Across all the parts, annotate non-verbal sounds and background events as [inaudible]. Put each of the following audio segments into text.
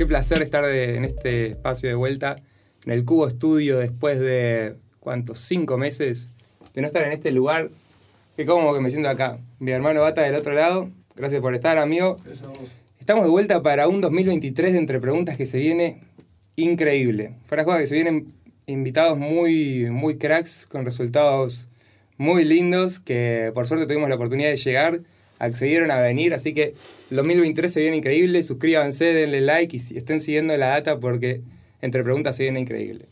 qué placer estar en este espacio de vuelta, en el Cubo Estudio, después de, ¿cuántos? Cinco meses de no estar en este lugar. Qué cómodo que me siento acá. Mi hermano Bata del otro lado. Gracias por estar, amigo. Estamos de vuelta para un 2023 de Entre Preguntas que se viene increíble. Fuera que se vienen invitados muy, muy cracks con resultados muy lindos que por suerte tuvimos la oportunidad de llegar, accedieron a venir, así que el 2023 se viene increíble, suscríbanse, denle like y estén siguiendo la data porque entre preguntas se viene increíble.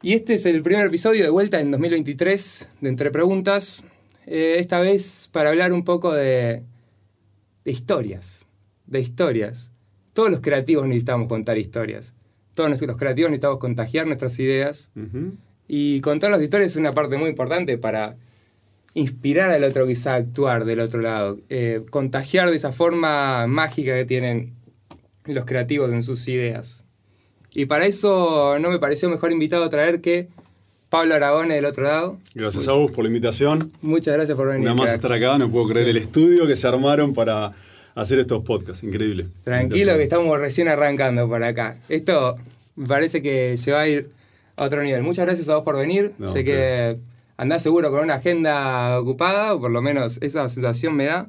Y este es el primer episodio de vuelta en 2023 de Entre Preguntas, eh, esta vez para hablar un poco de, de historias, de historias. Todos los creativos necesitamos contar historias. Todos los creativos necesitamos contagiar nuestras ideas. Y contar las historias es una parte muy importante para inspirar al otro quizá a actuar del otro lado. Eh, contagiar de esa forma mágica que tienen los creativos en sus ideas. Y para eso no me pareció mejor invitado a traer que Pablo Aragone del otro lado. Gracias a vos por la invitación. Muchas gracias por venir. Nada más estar acá, no puedo creer el estudio que se armaron para hacer estos podcasts, increíble. Tranquilo que estamos recién arrancando por acá. Esto me parece que se va a ir a otro nivel. Muchas gracias a vos por venir. sé que andás seguro con una agenda ocupada, o por lo menos esa sensación me da.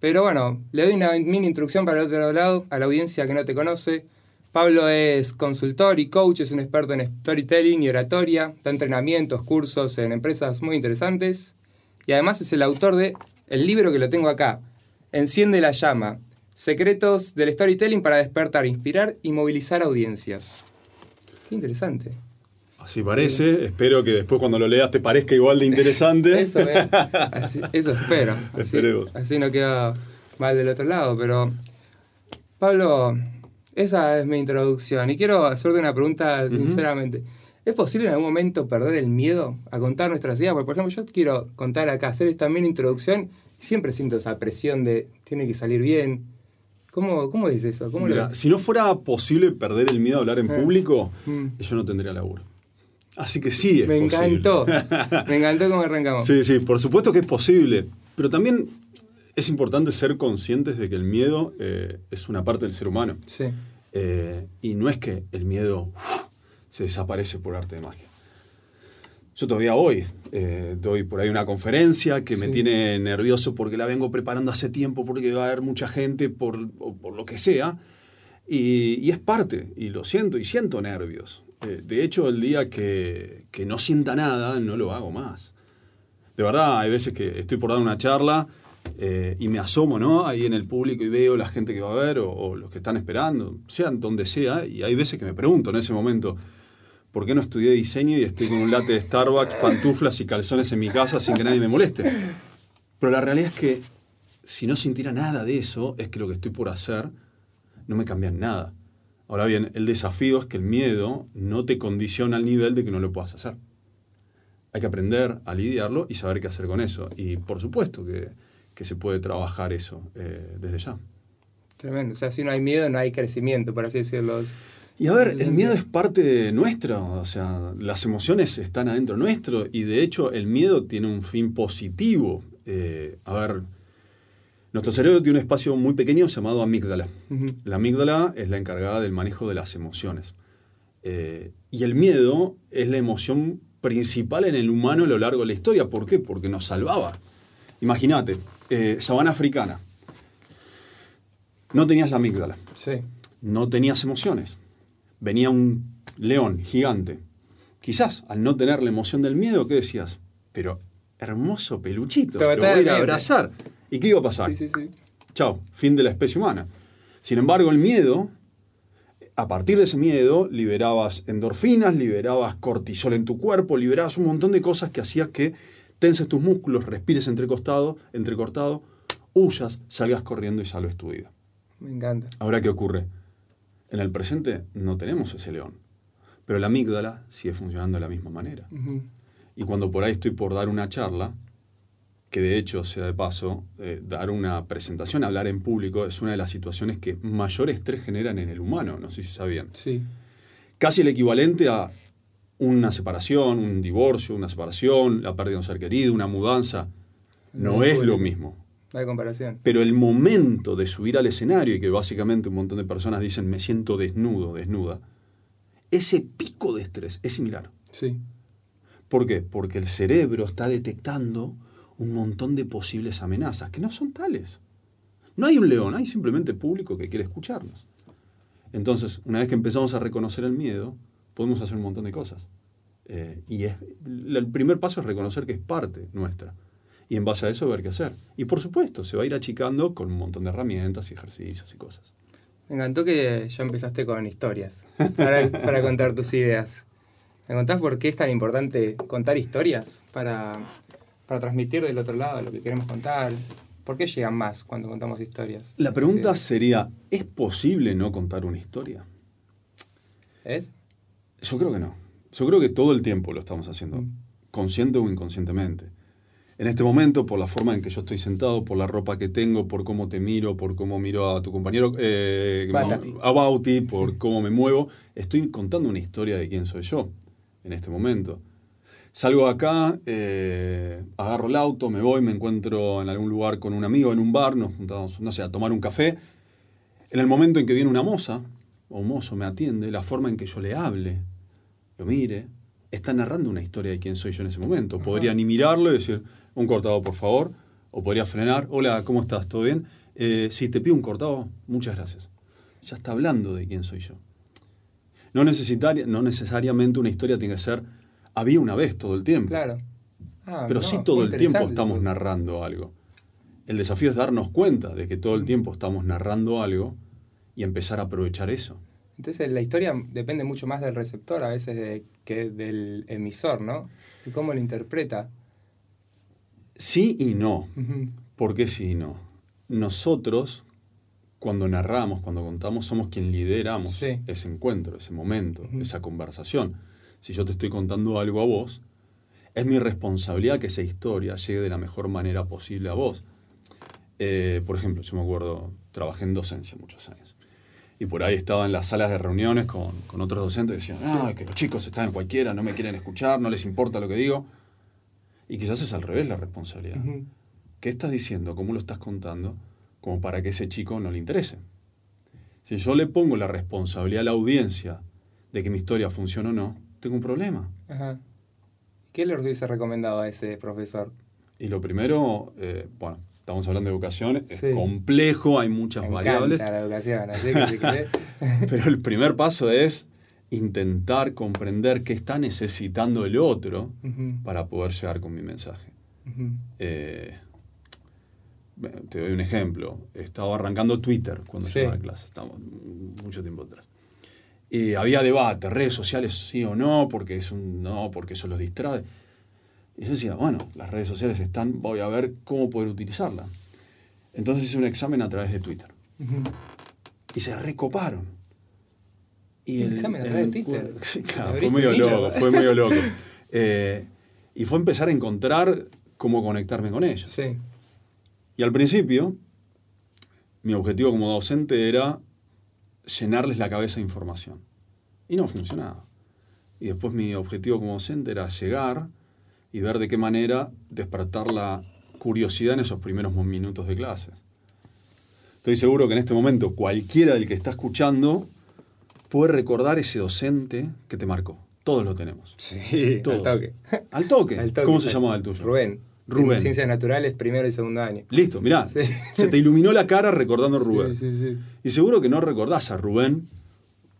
Pero bueno, le doy una mini instrucción para el otro lado, a la audiencia que no te conoce. Pablo es consultor y coach, es un experto en storytelling y oratoria, da entrenamientos, cursos en empresas muy interesantes. Y además es el autor de el libro que lo tengo acá, Enciende la llama, secretos del storytelling para despertar, inspirar y movilizar audiencias. Qué interesante. Así parece, espero que después cuando lo leas te parezca igual de interesante. [laughs] eso, [laughs] eso espero. Así, así no queda mal del otro lado, pero Pablo, esa es mi introducción y quiero hacerte una pregunta sinceramente. ¿Es posible en algún momento perder el miedo a contar nuestras ideas? Porque, por ejemplo, yo quiero contar acá, hacer esta mini introducción, siempre siento esa presión de tiene que salir bien, ¿Cómo, cómo es eso? Si no fuera posible perder el miedo a hablar en eh. público, mm. yo no tendría laburo. Así que sí es Me encantó. [laughs] Me encantó cómo arrancamos. Sí, sí, por supuesto que es posible. Pero también es importante ser conscientes de que el miedo eh, es una parte del ser humano. Sí. Eh, y no es que el miedo se desaparece por arte de magia. Yo todavía hoy eh, doy por ahí una conferencia que me tiene nervioso porque la vengo preparando hace tiempo, porque va a haber mucha gente, por, lo que sea. Y, es parte, y lo siento, y siento nervios. Eh, de hecho, el día que, no sienta nada, no lo hago más. De verdad, hay veces que estoy por dar una charla eh, y me asomo ¿no? ahí en el público y veo la gente que va a ver o, o los que están esperando, sean donde sea, y hay veces que me pregunto en ese momento, ¿por qué no estudié diseño y estoy con un latte de Starbucks, pantuflas y calzones en mi casa sin que nadie me moleste? Pero la realidad es que si no sintiera nada de eso, es que lo que estoy por hacer no me cambia nada. Ahora bien, el desafío es que el miedo no te condiciona al nivel de que no lo puedas hacer. Hay que aprender a lidiarlo y saber qué hacer con eso. Y por supuesto que, se puede trabajar eso eh, desde ya. Tremendo. O sea, si no hay miedo, no hay crecimiento, por así decirlo. Y a ver, el miedo es parte nuestra, o sea, las emociones están adentro nuestro y de hecho el miedo tiene un fin positivo. Eh, a ver, nuestro cerebro tiene un espacio muy pequeño llamado amígdala. La amígdala es la encargada del manejo de las emociones. Eh, y el miedo es la emoción principal en el humano a lo largo de la historia. ¿Por qué? Porque nos salvaba. Imagínate, eh, sabana africana. No tenías la amígdala. Sí. No tenías emociones venía un león gigante. Quizás al no tener la emoción del miedo, ¿qué decías? Pero hermoso peluchito, lo voy a abrazar. ¿Y qué iba a pasar? Sí, sí, sí. Chao, fin de la especie humana. Sin embargo, el miedo, a partir de ese miedo, liberabas endorfinas, liberabas cortisol en tu cuerpo, liberabas un montón de cosas que hacías que tenses tus músculos, respires entrecostado, entrecortado, huyas, salgas corriendo y salves tu vida. Me encanta. Ahora, ¿qué ocurre? En el presente no tenemos ese león, pero la amígdala sigue funcionando de la misma manera. Y cuando por ahí estoy por dar una charla, que de hecho, sea de paso, eh, dar una presentación, hablar en público, es una de las situaciones que mayor estrés generan en el humano, no sé si sabían. Sí. Casi el equivalente a una separación, un divorcio, una separación, la pérdida de un ser querido, una mudanza. No, es lo mismo. No hay comparación. Pero el momento de subir al escenario y que básicamente un montón de personas dicen me siento desnudo, desnuda, ese pico de estrés es similar. Sí. ¿Por qué? Porque el cerebro está detectando un montón de posibles amenazas que no son tales. No hay un león, hay simplemente público que quiere escucharnos. Entonces, una vez que empezamos a reconocer el miedo, podemos hacer un montón de cosas. Eh, y es, el primer paso es reconocer que es parte nuestra. Y en base a eso ver qué hacer. Y por supuesto, se va a ir achicando con un montón de herramientas y ejercicios y cosas. Me encantó que ya empezaste con historias para, contar tus ideas. ¿Me contás por qué es tan importante contar historias para, para transmitir del otro lado lo que queremos contar? ¿Por qué llegan más cuando contamos historias? La pregunta sería, ¿es posible no contar una historia? ¿Es? Yo creo que no. Yo creo que todo el tiempo lo estamos haciendo, Mm. consciente o inconscientemente. En este momento, por la forma en que yo estoy sentado, por la ropa que tengo, por cómo te miro, por cómo miro a tu compañero, eh, a Bauti, por cómo me muevo, estoy contando una historia de quién soy yo en este momento. Salgo de acá, eh, agarro el auto, me voy, me encuentro en algún lugar con un amigo en un bar, nos juntamos, no sé, a tomar un café. En el momento en que viene una moza o un mozo me atiende, la forma en que yo le hable, lo mire, está narrando una historia de quién soy yo en ese momento. Podría ni mirarlo y decir, un cortado por favor, o podría frenar, hola, ¿cómo estás? ¿Todo bien? Eh, si te pido un cortado, muchas gracias. Ya está hablando de quién soy yo. No, necesitaria- no necesariamente una historia tiene que ser, había una vez todo el tiempo. Claro. Ah, Pero no, sí todo el tiempo estamos narrando algo. El desafío es darnos cuenta de que todo Mm. el tiempo estamos narrando algo y empezar a aprovechar eso. Entonces la historia depende mucho más del receptor a veces de- que del emisor, ¿no? Y cómo lo interpreta. Sí y no. ¿Por qué sí y no? Nosotros, cuando narramos, cuando contamos, somos quien lideramos Sí. ese encuentro, ese momento, esa conversación. Si yo te estoy contando algo a vos, es mi responsabilidad que esa historia llegue de la mejor manera posible a vos. Eh, por ejemplo, yo me acuerdo, trabajé en docencia muchos años. Y por ahí estaba en las salas de reuniones con, con otros docentes y decían, ah, que los chicos están en cualquiera, no me quieren escuchar, no les importa lo que digo. Y quizás es al revés la responsabilidad. ¿Qué estás diciendo? ¿Cómo lo estás contando? Como para que ese chico no le interese. Si yo le pongo la responsabilidad a la audiencia de que mi historia funcione o no, tengo un problema. Ajá. ¿Qué le hubiese recomendado a ese profesor? Y lo primero, eh, bueno, estamos hablando de educación, es complejo, hay muchas Me variables, la educación, así que si querés- [laughs] pero el primer paso es intentar comprender qué está necesitando el otro para poder llegar con mi mensaje. Eh, te doy un ejemplo. Estaba arrancando Twitter cuando Sí. yo estaba en clase, estamos mucho tiempo atrás. Y había debate, redes sociales sí o no, porque es un no, porque eso los distrae. Y yo decía, bueno, las redes sociales están, voy a ver cómo poder utilizarla. Entonces hice un examen a través de Twitter. Y se recoparon. Y ¿Un examen a través de Twitter? Sí, claro, fue medio loco, fue medio loco. [laughs] Eh, y fue empezar a encontrar cómo conectarme con ellos. Sí. Y al principio, mi objetivo como docente era llenarles la cabeza de información. Y no funcionaba. Y después mi objetivo como docente era llegar y ver de qué manera despertar la curiosidad en esos primeros minutos de clases. Estoy seguro que en este momento cualquiera del que está escuchando puede recordar ese docente que te marcó. Todos lo tenemos. Sí, [laughs] Todos. al toque. Al toque. [laughs] Al toque. ¿Cómo se llamaba el tuyo? Rubén. Rubén. Ciencias naturales, primero y segundo año. Listo, mirá, Sí. se te iluminó la cara recordando a Rubén. Sí, sí, sí. Y seguro que no recordás a Rubén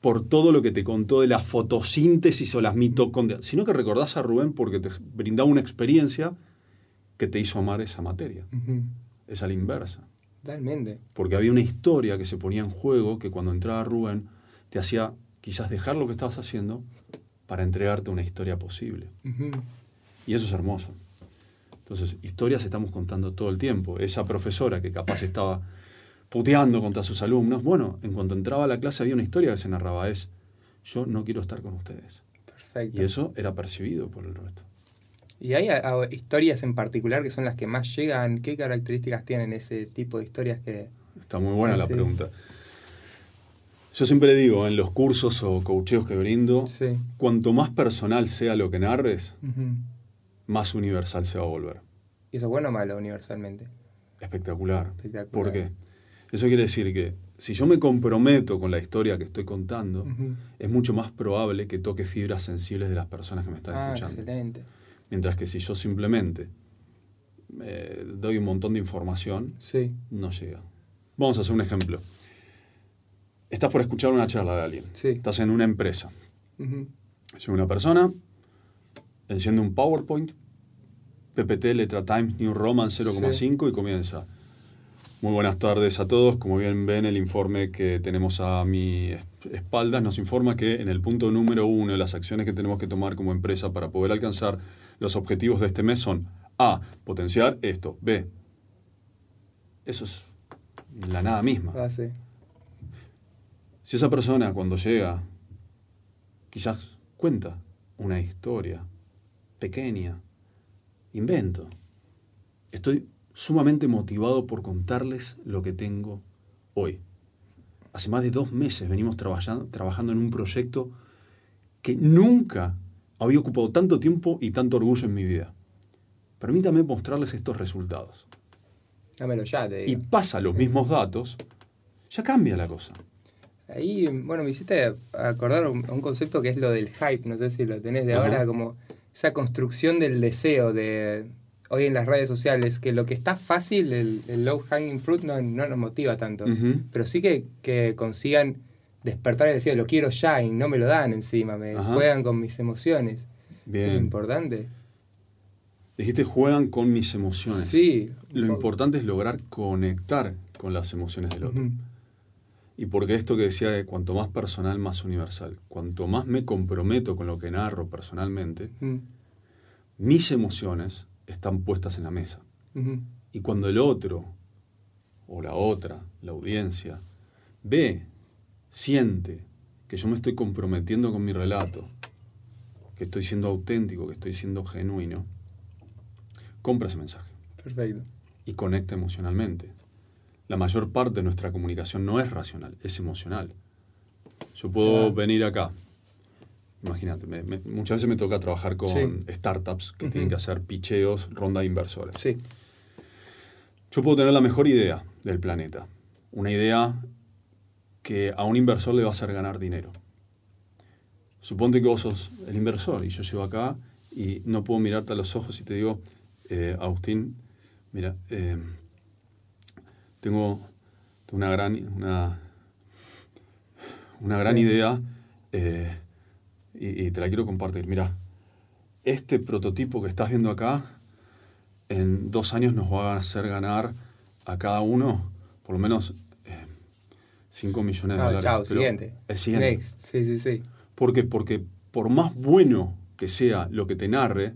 por todo lo que te contó de la fotosíntesis o las mitocondrias, sino que recordás a Rubén porque te brindaba una experiencia que te hizo amar esa materia. Ujú. Es a la inversa. Totalmente. Porque había una historia que se ponía en juego que cuando entraba Rubén te hacía quizás dejar lo que estabas haciendo para entregarte una historia posible. Y eso es hermoso. Entonces, historias estamos contando todo el tiempo. Esa profesora que capaz estaba puteando contra sus alumnos, bueno, en cuanto entraba a la clase había una historia que se narraba, es, yo no quiero estar con ustedes. Perfecto. Y eso era percibido por el resto. ¿Y hay a- a- historias en particular que son las que más llegan? ¿Qué características tienen ese tipo de historias que... Está muy buena Ah, la sí. pregunta. Yo siempre digo, en los cursos o coacheos que brindo, Sí. cuanto más personal sea lo que narres, más universal se va a volver. ¿Y eso es bueno o malo universalmente? espectacular. Espectacular. ¿Por qué? Eso quiere decir que si yo me comprometo con la historia que estoy contando, es mucho más probable que toque fibras sensibles de las personas que me están Ah, escuchando. excelente. Mientras que si yo simplemente eh, doy un montón de información, Sí, no llega. Vamos a hacer un ejemplo. Estás por escuchar una charla de alguien. Sí. Estás en una empresa. Llega una persona, enciende un PowerPoint, PPT, letra Times New Roman 0,5 y comienza. Muy buenas tardes a todos. Como bien ven, el informe que tenemos a mi es- espaldas nos informa que en el punto número uno, las acciones que tenemos que tomar como empresa para poder alcanzar los objetivos de este mes son A. Potenciar esto. B. Eso es la nada misma. Base. Si esa persona cuando llega, quizás cuenta una historia pequeña, invento, estoy sumamente motivado por contarles lo que tengo hoy. Hace más de dos meses venimos trabajando, trabajando en un proyecto que nunca había ocupado tanto tiempo y tanto orgullo en mi vida. Permítame mostrarles estos resultados. Dámelo ya, te Y pasa los mismos datos, ya cambia la cosa. Ahí, bueno, me hiciste acordar un, un concepto que es lo del hype, no sé si lo tenés de Ajá. ahora, como esa construcción del deseo de hoy en las redes sociales, que lo que está fácil, el, el low hanging fruit, no, no nos motiva tanto. Pero sí que, que consigan despertar el deseo, lo quiero ya y no me lo dan encima, me Ajá. juegan con mis emociones. Bien. Es importante. Dijiste juegan con mis emociones. Sí. Lo importante es lograr conectar con las emociones del otro. Y porque esto que decía de cuanto más personal, más universal. Cuanto más me comprometo con lo que narro personalmente, Ujú. mis emociones están puestas en la mesa. Y cuando el otro, o la otra, la audiencia, ve, siente que yo me estoy comprometiendo con mi relato, que estoy siendo auténtico, que estoy siendo genuino, compra ese mensaje. Perfecto. y conecta emocionalmente. La mayor parte de nuestra comunicación no es racional, es emocional. Yo puedo Ah. venir acá. Imagínate, muchas veces me toca trabajar con Sí. startups que tienen que hacer picheos, ronda de inversores. Sí. Yo puedo tener la mejor idea del planeta. Una idea que a un inversor le va a hacer ganar dinero. Suponte que vos sos el inversor y yo llego acá y no puedo mirarte a los ojos y te digo, eh, Agustín, mira, eh, tengo, tengo una gran, una, una gran Sí. idea eh, y, y te la quiero compartir. Mira, este prototipo que estás viendo acá, en dos años nos va a hacer ganar a cada uno por lo menos 5 millones de Ah, dólares. chao, Pero siguiente. El siguiente. Next. Sí, sí, sí. ¿Por qué? Porque por más bueno que sea lo que te narre,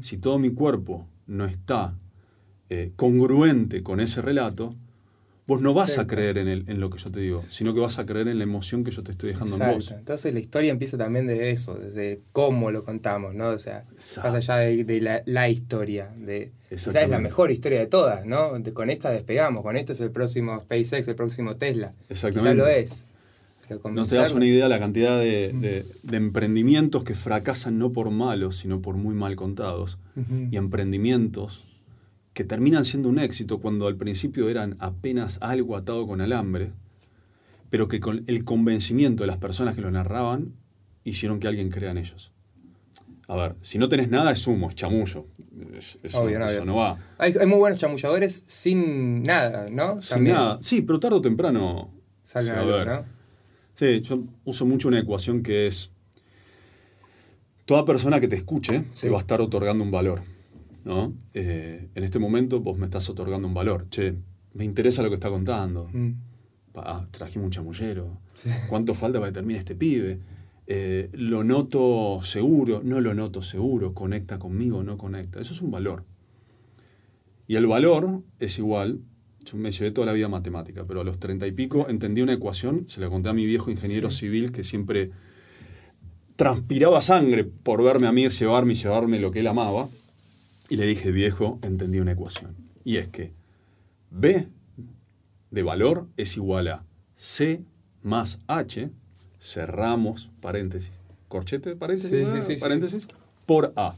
si todo mi cuerpo no está eh, congruente con ese relato, vos no vas a creer en, el- en lo que yo te digo, sino que vas a creer en la emoción que yo te estoy dejando en Exacto. vos. Entonces la historia empieza también de eso, desde cómo lo contamos, ¿no? O sea, Exacto. más allá de, de la, la historia, de quizás es la mejor historia de todas, ¿no? De- con esta despegamos, con esto es el próximo SpaceX, el próximo Tesla. Exactamente. Quizás lo es. No te das una idea la cantidad de, de- de emprendimientos que fracasan no por malos, sino por muy mal contados. Y emprendimientos que terminan siendo un éxito cuando al principio eran apenas algo atado con alambre, pero que con el convencimiento de las personas que lo narraban hicieron que alguien crea en ellos. A ver, si no tenés nada es humo, es chamullo. Es- Obvio, no, eso obvio. no va. Hay, hay muy buenos chamulladores sin nada, ¿no? Sin nada. Sí, pero tarde o temprano. Salen sí, a ver. ¿no? Sí, yo uso mucho una ecuación que es, toda persona que te escuche Sí. te va a estar otorgando un valor. ¿No? Eh, en este momento vos me estás otorgando un valor. Che, me interesa lo que está contando. Mm. Pa, trajimos un chamullero. Sí. ¿Cuánto falta para que termine este pibe? Eh, lo noto seguro, no lo noto seguro, conecta conmigo, no conecta. Eso es un valor. Y el valor es igual, yo me llevé toda la vida matemática, pero a los treinta y pico entendí una ecuación, se la conté a mi viejo ingeniero Sí. civil que siempre transpiraba sangre por verme a mí llevarme y llevarme lo que él amaba. Y le dije, viejo, entendí una ecuación. Y es que B de valor es igual a C más H, cerramos paréntesis, corchete, paréntesis, Sí, ¿no? sí, sí, sí. paréntesis, por A.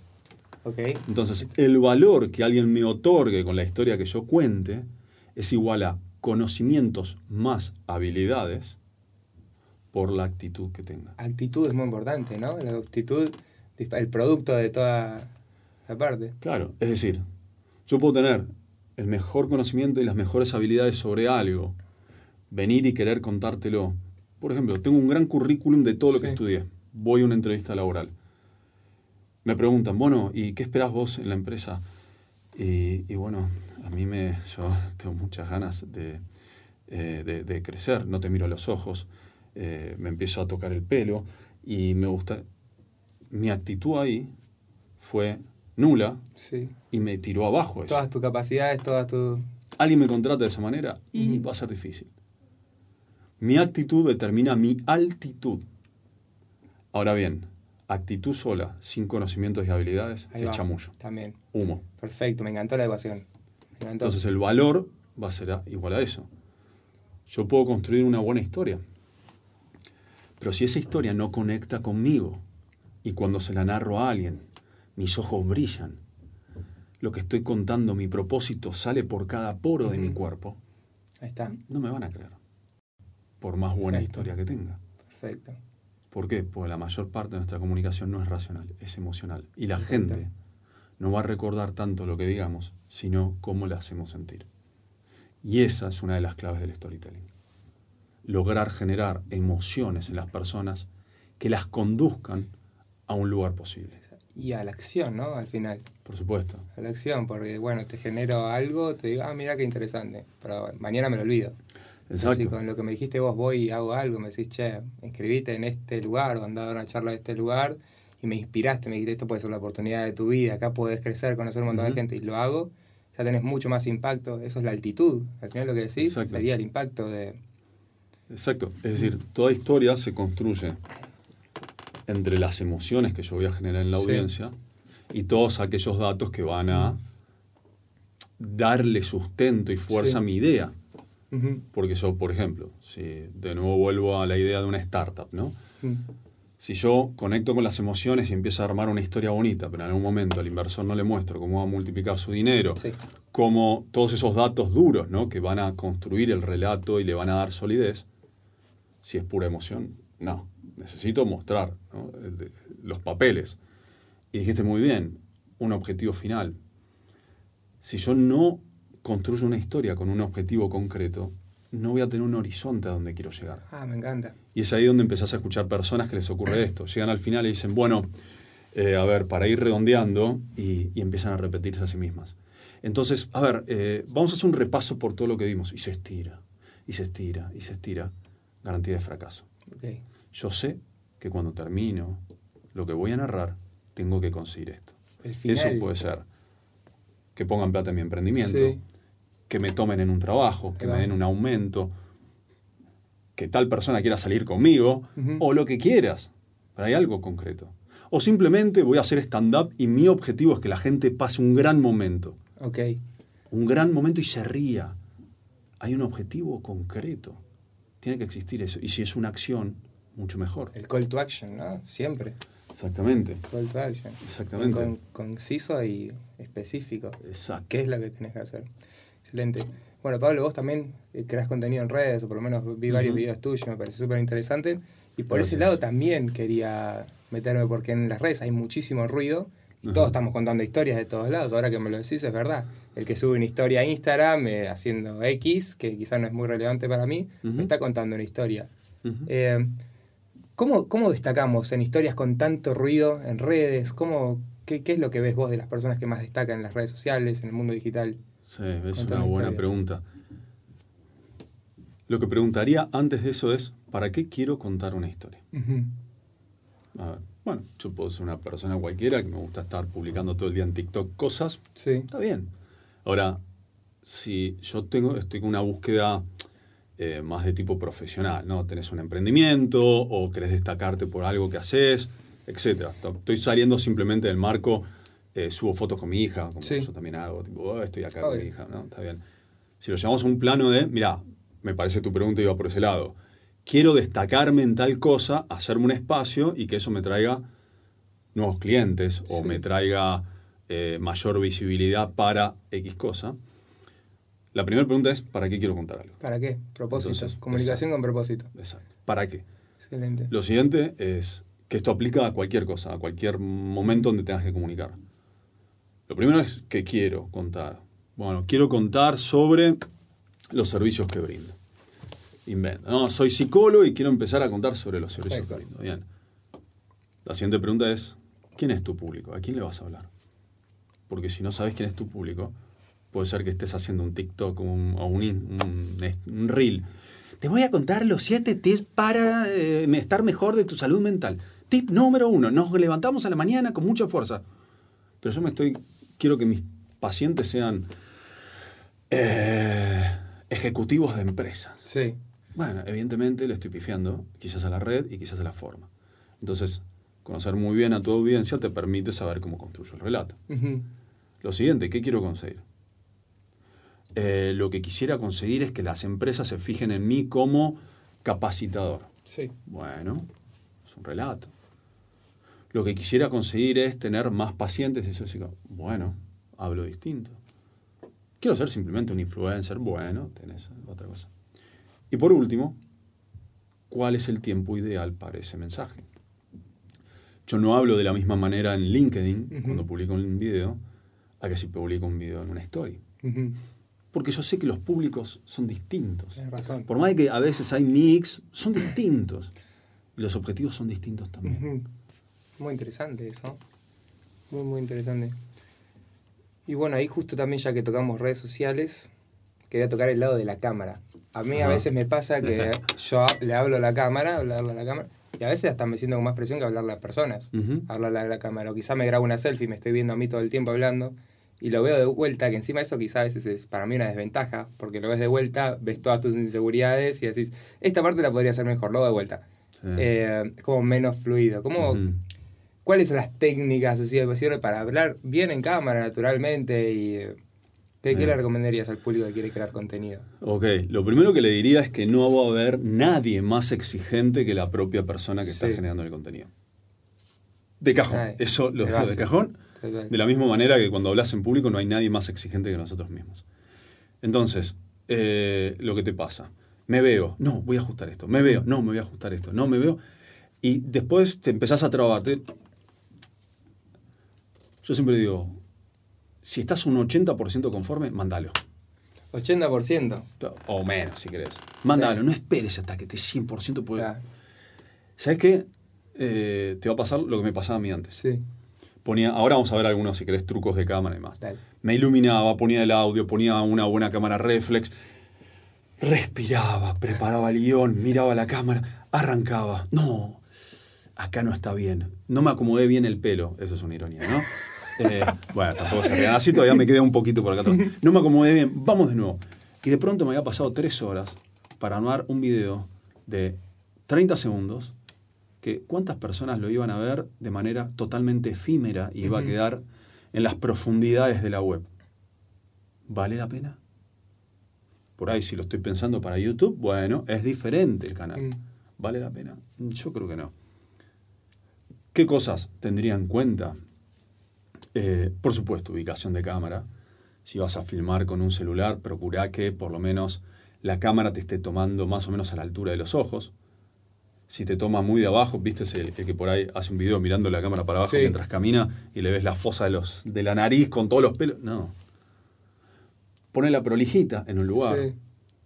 Entonces, el valor que alguien me otorgue con la historia que yo cuente es igual a conocimientos más habilidades por la actitud que tenga. Actitud es muy importante, ¿no? La actitud, el producto de toda la parte. Claro, es decir, yo puedo tener el mejor conocimiento y las mejores habilidades sobre algo, venir y querer contártelo. Por ejemplo, tengo un gran currículum de todo lo que estudié. Voy a una entrevista laboral. Me preguntan, bueno, ¿y qué esperas vos en la empresa? Y, bueno, a mí me, yo [laughs] tengo muchas ganas de, eh, de, crecer, no te miro a los ojos, eh, me empiezo a tocar el pelo y me gusta... Mi actitud ahí fue nula y me tiró abajo eso. Todas tus capacidades, todas tus... Alguien me contrata de esa manera y va a ser difícil. Mi actitud determina mi altitud. Ahora bien, actitud sola, sin conocimientos y habilidades, es chamullo. También. Humo. Perfecto, me encantó la ecuación. Entonces el valor va a ser igual a eso. Yo puedo construir una buena historia. Pero si esa historia no conecta conmigo y cuando se la narro a alguien mis ojos brillan, lo que estoy contando, mi propósito sale por cada poro de mi cuerpo, Ahí está. no me van a creer, por más buena historia que tenga. Perfecto. ¿Por qué? Porque la mayor parte de nuestra comunicación no es racional, es emocional. Y la gente no va a recordar tanto lo que digamos, sino cómo la hacemos sentir. Y esa es una de las claves del storytelling. Lograr generar emociones en las personas que las conduzcan a un lugar posible y a la acción, ¿no? Al final. Por supuesto. A la acción, porque bueno, te genero algo, te digo, ah, mira qué interesante, pero mañana me lo olvido. Exacto. Si con lo que me dijiste vos voy y hago algo, me decís, che, inscribite en este lugar o andá a una charla de este lugar y me inspiraste, me dijiste, esto puede ser la oportunidad de tu vida, acá puedes crecer, conocer un montón de gente y lo hago, ya tenés mucho más impacto, eso es la altitud. Al final lo que decís sería el impacto de... Exacto, es decir, toda historia se construye entre las emociones que yo voy a generar en la audiencia y todos aquellos datos que van a darle sustento y fuerza a mi idea. Porque yo, por ejemplo, si de nuevo vuelvo a la idea de una startup, ¿no? Si yo conecto con las emociones y empiezo a armar una historia bonita, pero en algún momento al inversor no le muestro cómo va a multiplicar su dinero, como todos esos datos duros, ¿no? Que van a construir el relato y le van a dar solidez, si es pura emoción, no necesito mostrar los papeles. Y dijiste muy bien, un objetivo final. Si yo no construyo una historia con un objetivo concreto, no voy a tener un horizonte a donde quiero llegar. Ah, me encanta. Y es ahí donde empezás a escuchar personas que les ocurre [clears throat] esto. Llegan al final y dicen, bueno, eh, a ver, para ir redondeando, y, empiezan a repetirse a sí mismas. Entonces, a ver, eh, vamos a hacer un repaso por todo lo que dimos. Y se estira, y se estira, y se estira. Garantía de fracaso. Okay yo sé que cuando termino lo que voy a narrar, tengo que conseguir esto. Eso puede ser que pongan plata en mi emprendimiento, que me tomen en un trabajo, que me den un aumento, que tal persona quiera salir conmigo, o lo que quieras, pero hay algo concreto. O simplemente voy a hacer stand-up y mi objetivo es que la gente pase un gran momento. Ok. Un gran momento y se ría. Hay un objetivo concreto. Tiene que existir eso. Y si es una acción, mucho mejor. El call to action, ¿no? Siempre. Exactamente. Call to action. Exactamente. conciso y específico. Exacto. ¿Qué es lo que tienes que hacer? Excelente. Bueno, Pablo, vos también eh, creas contenido en redes, o por lo menos vi varios videos tuyos, me parece súper interesante. Y por ese lado también quería meterme, porque en las redes hay muchísimo ruido. Y todos estamos contando historias de todos lados. Ahora que me lo decís, es verdad. El que sube una historia a Instagram eh, haciendo X, que quizás no es muy relevante para mí, me está contando una historia. ¿Cómo, destacamos en historias con tanto ruido en redes? ¿Cómo, qué, es lo que ves vos de las personas que más destacan en las redes sociales, en el mundo digital? Sí, es una buena pregunta. Lo que preguntaría antes de eso es, ¿para qué quiero contar una historia? bueno, yo puedo ser una persona cualquiera que me gusta estar publicando todo el día en TikTok cosas. Sí. Está bien. Ahora, si yo tengo, estoy con una búsqueda eh, más de tipo profesional, ¿no? Tenés un emprendimiento o querés destacarte por algo que haces, etc. Estoy saliendo simplemente del marco, eh, subo fotos con mi hija, como yo también hago, tipo, oh, estoy acá con mi hija, ¿no? Está bien. Si lo llevamos a un plano de, mira, me parece tu pregunta iba por ese lado, quiero destacarme en tal cosa, hacerme un espacio y que eso me traiga nuevos clientes o me traiga eh, mayor visibilidad para X cosa La primera pregunta es, ¿para qué quiero contar algo? ¿Para qué? Propósito. Entonces, Comunicación con propósito. Exacto. ¿Para qué? Excelente. Lo siguiente es que esto aplica a cualquier cosa, a cualquier momento donde tengas que comunicar. Lo primero es que quiero contar. Bueno, quiero contar sobre los servicios que brindo. Invento. No, soy psicólogo y quiero empezar a contar sobre los servicios Perfecto. que brindo. Bien. La siguiente pregunta es, ¿quién es tu público? ¿A quién le vas a hablar? Porque si no sabes quién es tu público, puede ser que estés haciendo un TikTok un- o un, in- un, un reel. Te voy a contar los siete tips para eh, estar mejor de tu salud mental. Tip número uno, nos levantamos a la mañana con mucha fuerza. Pero yo me estoy, quiero que mis pacientes sean eh, ejecutivos de empresas. Sí. Bueno, evidentemente le estoy pifiando quizás a la red y quizás a la forma. Entonces, conocer muy bien a tu audiencia te permite saber cómo construyo el relato. Lo siguiente, ¿qué quiero conseguir? Eh, lo que quisiera conseguir es que las empresas se fijen en mí como capacitador. Sí. Bueno, es un relato. Lo que quisiera conseguir es tener más pacientes y eso sí, bueno, hablo distinto. Quiero ser simplemente un influencer, bueno, tenés otra cosa. Y por último, ¿cuál es el tiempo ideal para ese mensaje? Yo no hablo de la misma manera en LinkedIn, cuando publico un video, a que si publico un video en una story. Porque yo sé que los públicos son distintos. Por más que a veces hay mix, son distintos. Y los objetivos son distintos también. Ujú. Muy interesante eso. Muy, muy interesante. Y bueno, ahí justo también ya que tocamos redes sociales, quería tocar el lado de la cámara. A mí a Ajá. veces me pasa que [laughs] yo le hablo a la cámara, hablarle a la cámara, y a veces hasta me siento con más presión que hablarle a las personas. Ujú. Hablarle a la cámara. O quizá me grabo una selfie y me estoy viendo a mí todo el tiempo hablando. Y lo veo de vuelta, que encima eso quizá a veces es para mí una desventaja, porque lo ves de vuelta, ves todas tus inseguridades y decís, esta parte la podría hacer mejor, lo de vuelta. Sí. Eh, como menos fluido. ¿Cómo, Ujú. ¿Cuáles son las técnicas así de para hablar bien en cámara, naturalmente? y eh, ¿Qué, le recomendarías al público que quiere crear contenido? Ok, lo primero que le diría es que no va a haber nadie más exigente que la propia persona que está generando el contenido. De cajón. Ay, Eso lo de de cajón. De la misma manera que cuando hablas en público no hay nadie más exigente que nosotros mismos. Entonces, eh, lo que te pasa, me veo, no, voy a ajustar esto, me veo, no, me voy a ajustar esto, no, me veo, y después te empezás a trabarte. Yo siempre digo, si estás un 80% conforme, mándalo. 80%. O menos, si querés. Mándalo, no esperes hasta que te 100% puede. Claro. ¿Sabes qué? Eh, te va a pasar lo que me pasaba a mí antes. Sí, Ponía, ahora vamos a ver algunos, si querés, trucos de cámara y más. dale. Me iluminaba, ponía el audio, ponía una buena cámara reflex, respiraba, preparaba el guion, miraba la cámara, arrancaba. No, acá no está bien. No me acomodé bien el pelo. Eso es una ironía, ¿no? [laughs] Eh, bueno, tampoco se rían. Así todavía me quedé un poquito por acá atrás. No me acomodé bien. Vamos de nuevo. Y de pronto me había pasado tres horas para armar un video de 30 segundos que cuántas personas lo iban a ver de manera totalmente efímera y iba a quedar en las profundidades de la web. ¿Vale la pena? Por ahí si lo estoy pensando para YouTube, bueno, es diferente el canal. Mm. ¿Vale la pena? Yo creo que no. ¿Qué cosas tendría en cuenta? Eh, por supuesto, ubicación de cámara. Si vas a filmar con un celular, procura que por lo menos la cámara te esté tomando más o menos a la altura de los ojos. Si te toma muy de abajo, viste el, el que por ahí hace un video mirando la cámara para abajo Sí. mientras camina y le ves la fosa de, los, de la nariz con todos los pelos. No. Pone la prolijita en un lugar. Sí.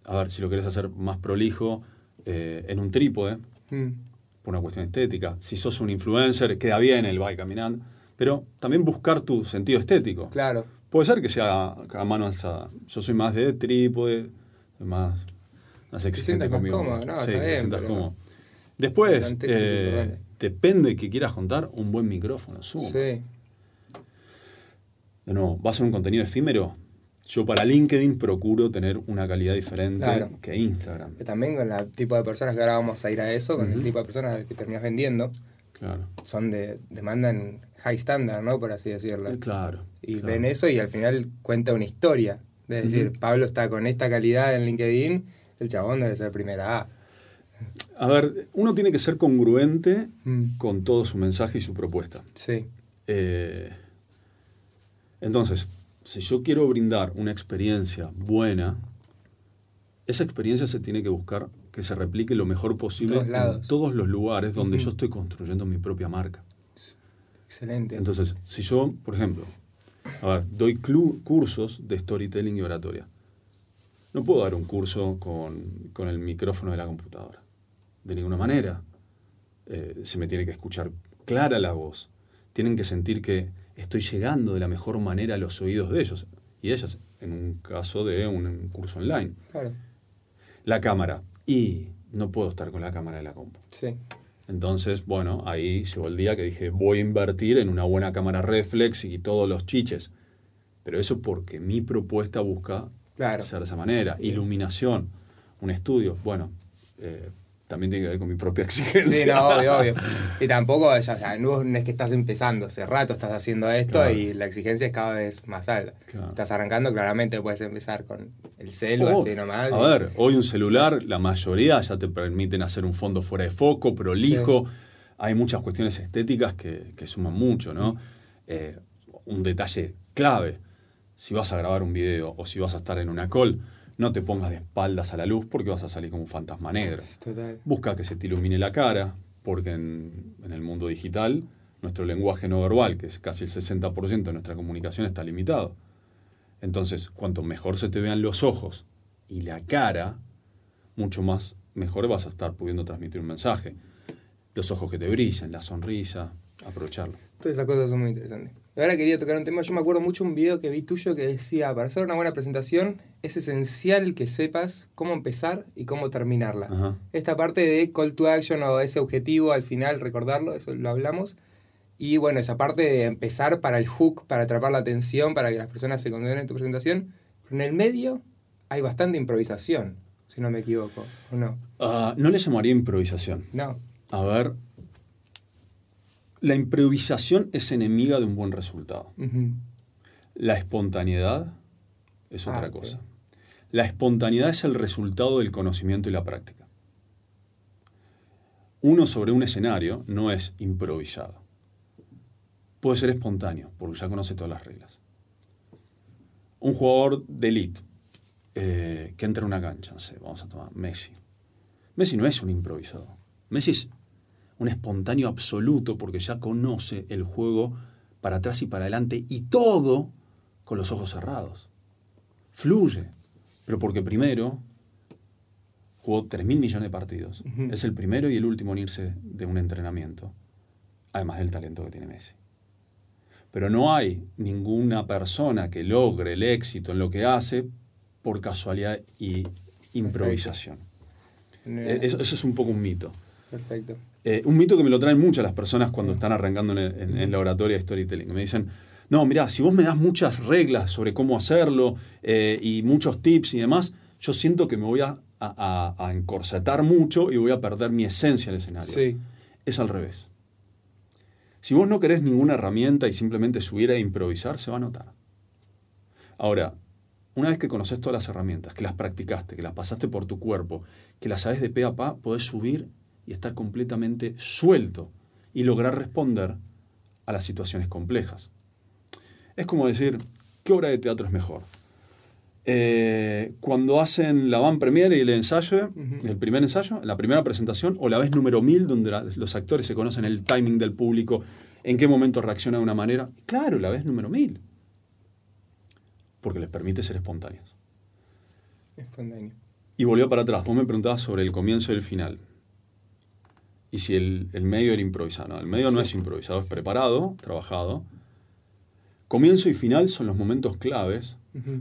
A ver, si lo querés hacer más prolijo, eh, en un trípode, Mm. por una cuestión estética. Si sos un influencer, queda bien el va caminando. Pero también buscar tu sentido estético. Claro. Puede ser que sea a mano alzada. Yo soy más de trípode, más, más exigente conmigo. cómodo, no, sí, te bien, sientas pero- cómodo. Después, eh, depende que quieras contar, un buen micrófono. Zoom. Sí. De nuevo, va a ser un contenido efímero. Yo para LinkedIn procuro tener una calidad diferente Claro. que Instagram. También con el tipo de personas que ahora vamos a ir a eso, con el tipo de personas que terminas vendiendo, Claro. son de demandan high standard, ¿no? Por así decirlo. Eh, Claro. Y claro. ven eso y al final cuenta una historia. Es decir. Pablo está con esta calidad en LinkedIn, el chabón debe ser primera A. A ver, uno tiene que ser congruente Mm. con todo su mensaje y su propuesta. Sí. Eh, entonces, si yo quiero brindar una experiencia buena, esa experiencia se tiene que buscar que se replique lo mejor posible Todos en todos los lugares donde yo estoy construyendo mi propia marca. Excelente. Entonces, si yo, por ejemplo, a ver, doy cursos de storytelling y oratoria, no puedo dar un curso con, con el micrófono de la computadora. De ninguna manera. Eh, se me tiene que escuchar clara la voz. Tienen que sentir que estoy llegando de la mejor manera a los oídos de ellos y ellas, en un caso de un, curso online. claro. La cámara. Y no puedo estar con la cámara de la compu. Sí. Entonces, bueno, ahí llegó el día que dije, voy a invertir en una buena cámara reflex y todos los chiches. Pero eso porque mi propuesta busca Claro. ser de esa manera. Iluminación, un estudio. Bueno, eh, también tiene que ver con mi propia exigencia. Sí, no, obvio, obvio. [laughs] Y tampoco, ya, ya, no es que estás empezando, hace rato estás haciendo esto Claro. y la exigencia es cada vez más alta. Claro. Estás arrancando, claramente puedes empezar con el celu, Oh, así nomás. a y- ver, hoy un celular, la mayoría ya te permiten hacer un fondo fuera de foco, prolijo. Hay muchas cuestiones estéticas que, que suman mucho, ¿no? Eh, un detalle clave, si vas a grabar un video o si vas a estar en una call, no te pongas de espaldas a la luz porque vas a salir como un fantasma negro. Total. Busca que se te ilumine la cara, porque en, en el mundo digital nuestro lenguaje no verbal, que es casi el 60% de nuestra comunicación, está limitado. Entonces, cuanto mejor se te vean los ojos y la cara, mucho más mejor vas a estar pudiendo transmitir un mensaje. Los ojos que te brillan, la sonrisa, aprovecharlo. Todas esas cosas son muy interesantes. Ahora quería tocar un tema. Yo me acuerdo mucho un video que vi tuyo que decía: para hacer una buena presentación es esencial que sepas cómo empezar y cómo terminarla. Ajá. Esta parte de call to action o ese objetivo al final, recordarlo, eso lo hablamos. Y bueno, esa parte de empezar para el hook, para atrapar la atención, para que las personas se concentren en tu presentación. Pero en el medio hay bastante improvisación, si no me equivoco. ¿O no? Ah, no le llamaría improvisación. No. A ver, la improvisación es enemiga de un buen resultado. La espontaneidad es otra Ah, cosa. La espontaneidad es el resultado del conocimiento y la práctica. Uno sobre un escenario no es improvisado. Puede ser espontáneo, porque ya conoce todas las reglas. Un jugador de elite eh, que entra en una cancha, no sé, vamos a tomar Messi. Messi no es un improvisado. Messi es un espontáneo absoluto porque ya conoce el juego para atrás y para adelante y todo con los ojos cerrados. Fluye. Pero porque primero jugó 3 mil millones de partidos. Es el primero y el último en irse de un entrenamiento. Además del talento que tiene Messi. Pero no hay ninguna persona que logre el éxito en lo que hace por casualidad y improvisación. Eso, eso es un poco un mito. Perfecto. Eh, un mito que me lo traen muchas las personas cuando están arrancando en, el- en- en la oratoria de storytelling. Me dicen, no, mira, si vos me das muchas reglas sobre cómo hacerlo eh, y muchos tips y demás, yo siento que me voy a, a- a- a encorsetar mucho y voy a perder mi esencia en el escenario. Sí. Es al revés. Si vos no querés ninguna herramienta y simplemente subir a improvisar, se va a notar. Ahora, una vez que conoces todas las herramientas, que las practicaste, que las pasaste por tu cuerpo, que las sabes de pe a pa, podés subir y estar completamente suelto y lograr responder a las situaciones complejas. Es como decir, ¿qué obra de teatro es mejor? Eh, cuando hacen la van premiere y el ensayo, el primer ensayo, la primera presentación, o la vez número mil, donde la- los actores se conocen el timing del público, en qué momento reacciona de una manera. Claro, la vez número mil. Porque les permite ser espontáneos. Espontáneo. Y volvió para atrás. Vos me preguntabas sobre el comienzo y el final. Y si el, el medio era improvisado. No, el medio no es improvisado, es preparado, trabajado. Comienzo y final son los momentos claves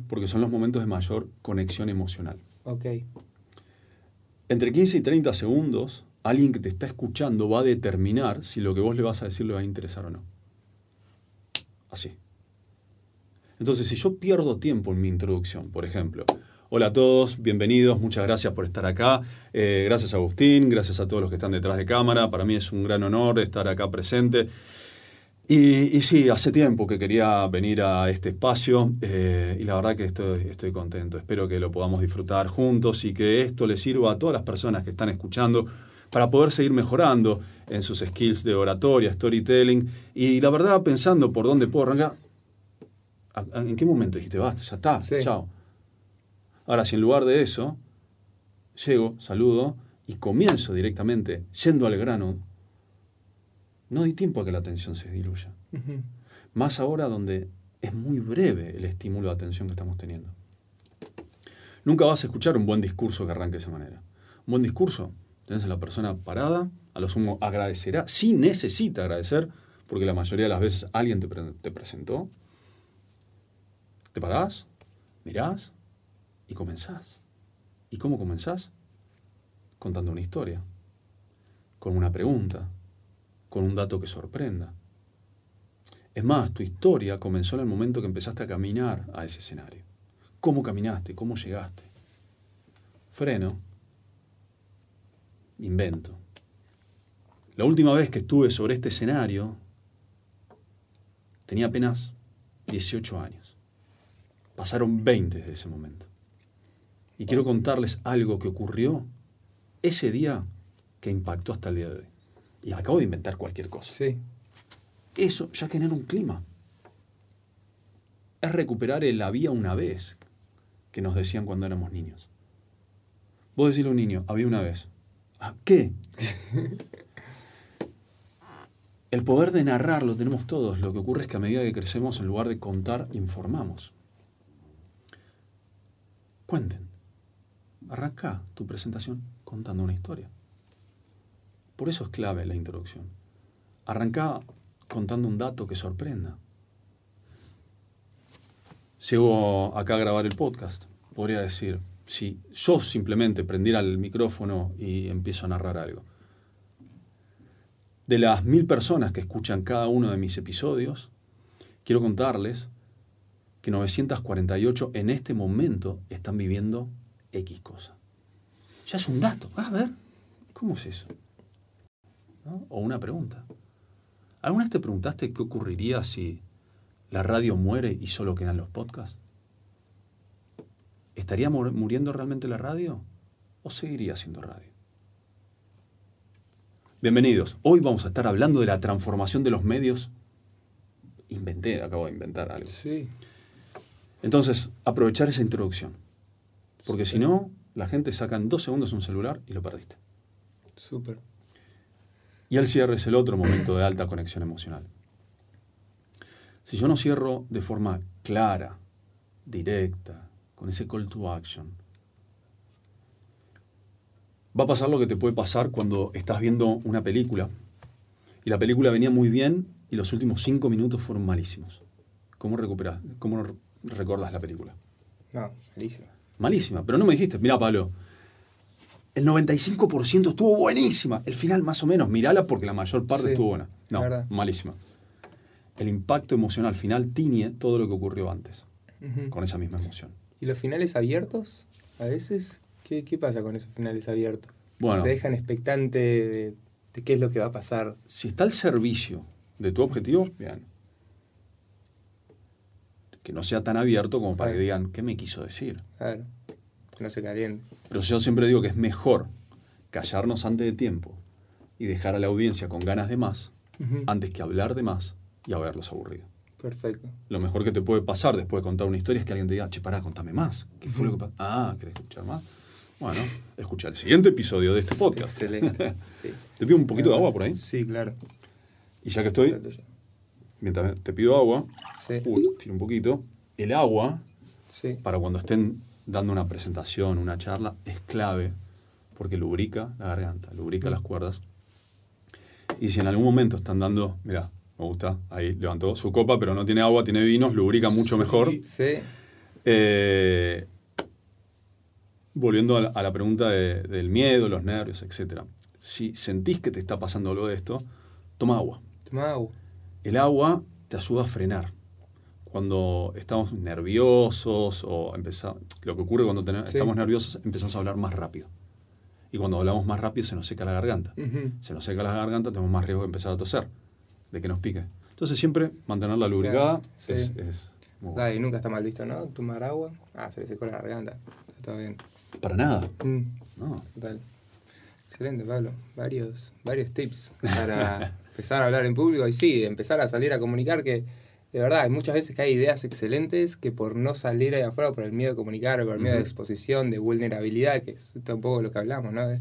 porque son los momentos de mayor conexión emocional. Ok. Entre 15 y 30 segundos, alguien que te está escuchando va a determinar si lo que vos le vas a decir le va a interesar o no. Así. Entonces, si yo pierdo tiempo en mi introducción, por ejemplo, hola a todos, bienvenidos, muchas gracias por estar acá, eh, gracias Agustín, gracias a todos los que están detrás de cámara, para mí es un gran honor estar acá presente. Y, y sí, hace tiempo que quería venir a este espacio eh, y la verdad que estoy, estoy contento. Espero que lo podamos disfrutar juntos y que esto le sirva a todas las personas que están escuchando para poder seguir mejorando en sus skills de oratoria, storytelling y la verdad pensando por dónde puedo arrancar. ¿A- a- ¿En qué momento dijiste, basta, ya está, Sí. chao? Ahora, si en lugar de eso, llego, saludo y comienzo directamente, yendo al grano, no di tiempo a que la atención se diluya. Más ahora donde es muy breve el estímulo de atención que estamos teniendo. Nunca vas a escuchar un buen discurso que arranque de esa manera. Un buen discurso, tenés a la persona parada, a lo sumo agradecerá, si necesita agradecer, porque la mayoría de las veces alguien te, pre- te presentó. Te parás, mirás y comenzás. ¿Y cómo comenzás? Contando una historia, con una pregunta, con un dato que sorprenda. Es más, tu historia comenzó en el momento que empezaste a caminar a ese escenario. ¿Cómo caminaste? ¿Cómo llegaste? Freno. Invento. La última vez que estuve sobre este escenario tenía apenas 18 años. Pasaron 20 desde ese momento. Y quiero contarles algo que ocurrió ese día que impactó hasta el día de hoy. Y acabo de inventar cualquier cosa. Sí. Eso ya genera un clima. Es recuperar el había una vez que nos decían cuando éramos niños. Vos decirle a un niño, había una vez. ¿A qué? [laughs] el poder de narrar lo tenemos todos. Lo que ocurre es que a medida que crecemos, en lugar de contar, informamos. Cuenten. Arranca tu presentación contando una historia. Por eso es clave la introducción. Arranca contando un dato que sorprenda. Llego acá a grabar el podcast. Podría decir, si yo simplemente prendiera el micrófono y empiezo a narrar algo. De las mil personas que escuchan cada uno de mis episodios, quiero contarles que 948 en este momento están viviendo X cosa. Ya es un dato. A ver, ¿cómo es eso? ¿No? O una pregunta. ¿Alguna vez te preguntaste qué ocurriría si la radio muere y solo quedan los podcasts? ¿Estaría mur- muriendo realmente la radio o seguiría siendo radio? Bienvenidos. Hoy vamos a estar hablando de la transformación de los medios. Inventé, acabo de inventar algo. Sí. Entonces, aprovechar esa introducción. Porque si no, la gente saca en dos segundos un celular y lo perdiste. Súper. Y el cierre es el otro momento de alta conexión emocional. Si yo no cierro de forma clara, directa, con ese call to action, va a pasar lo que te puede pasar cuando estás viendo una película y la película venía muy bien y los últimos cinco minutos fueron malísimos. ¿Cómo recuperas? ¿Cómo re- recordás la película? No, malísimo. Malísima, pero no me dijiste, mira Pablo, el 95% estuvo buenísima, el final más o menos, mirala porque la mayor parte Sí, estuvo buena. No, malísima. El impacto emocional final tiñe todo lo que ocurrió antes, con esa misma emoción. ¿Y los finales abiertos? A veces, ¿qué, qué pasa con esos finales abiertos? Bueno, Te dejan expectante de, de qué es lo que va a pasar. si está al servicio de tu objetivo, bien. Que no sea tan abierto como para que digan, ¿qué me quiso decir? Claro. No se caliente. Pero yo siempre digo que es mejor callarnos antes de tiempo y dejar a la audiencia con ganas de más antes que hablar de más y haberlos aburrido. Perfecto. Lo mejor que te puede pasar después de contar una historia es que alguien te diga, che, pará, contame más. ¿Qué fue lo que pasó? Ah, ¿querés escuchar más? Bueno, escucha el siguiente episodio de este podcast. Excelente. [laughs] Sí. ¿Te pido un poquito de agua por ahí? Sí, claro. Y ya que estoy. Mientras te pido agua, Sí. uy, tiro un poquito. El agua, Sí. para cuando estén dando una presentación, una charla, es clave porque lubrica la garganta, lubrica las cuerdas. Y si en algún momento están dando, mira, me gusta, ahí levantó su copa, pero no tiene agua, tiene vinos, lubrica mucho mejor. Sí. Eh, volviendo a la, a la pregunta de- del miedo, los nervios, etc. Si sentís que te está pasando algo de esto, toma agua. Toma agua. El agua te ayuda a frenar. Cuando estamos nerviosos o empezamos, lo que ocurre cuando tenemos- Sí. estamos nerviosos, empezamos a hablar más rápido. Y cuando hablamos más rápido se nos seca la garganta. Se nos seca la garganta, tenemos más riesgo de empezar a toser, de que nos pique. Entonces siempre mantenerla lubricada Claro, sí. es, es muy bueno. Dale, nunca está mal visto, ¿no? Tomar agua. Ah, se le secó la garganta. Está bien. Para nada. Mm, No. total. Excelente, Pablo. Varios, varios tips para [laughs] empezar a hablar en público y sí, empezar a salir a comunicar que de verdad, hay muchas veces que hay ideas excelentes que por no salir ahí afuera, por el miedo de comunicar, por el miedo de exposición, de vulnerabilidad, que es un poco lo que hablamos, ¿no? De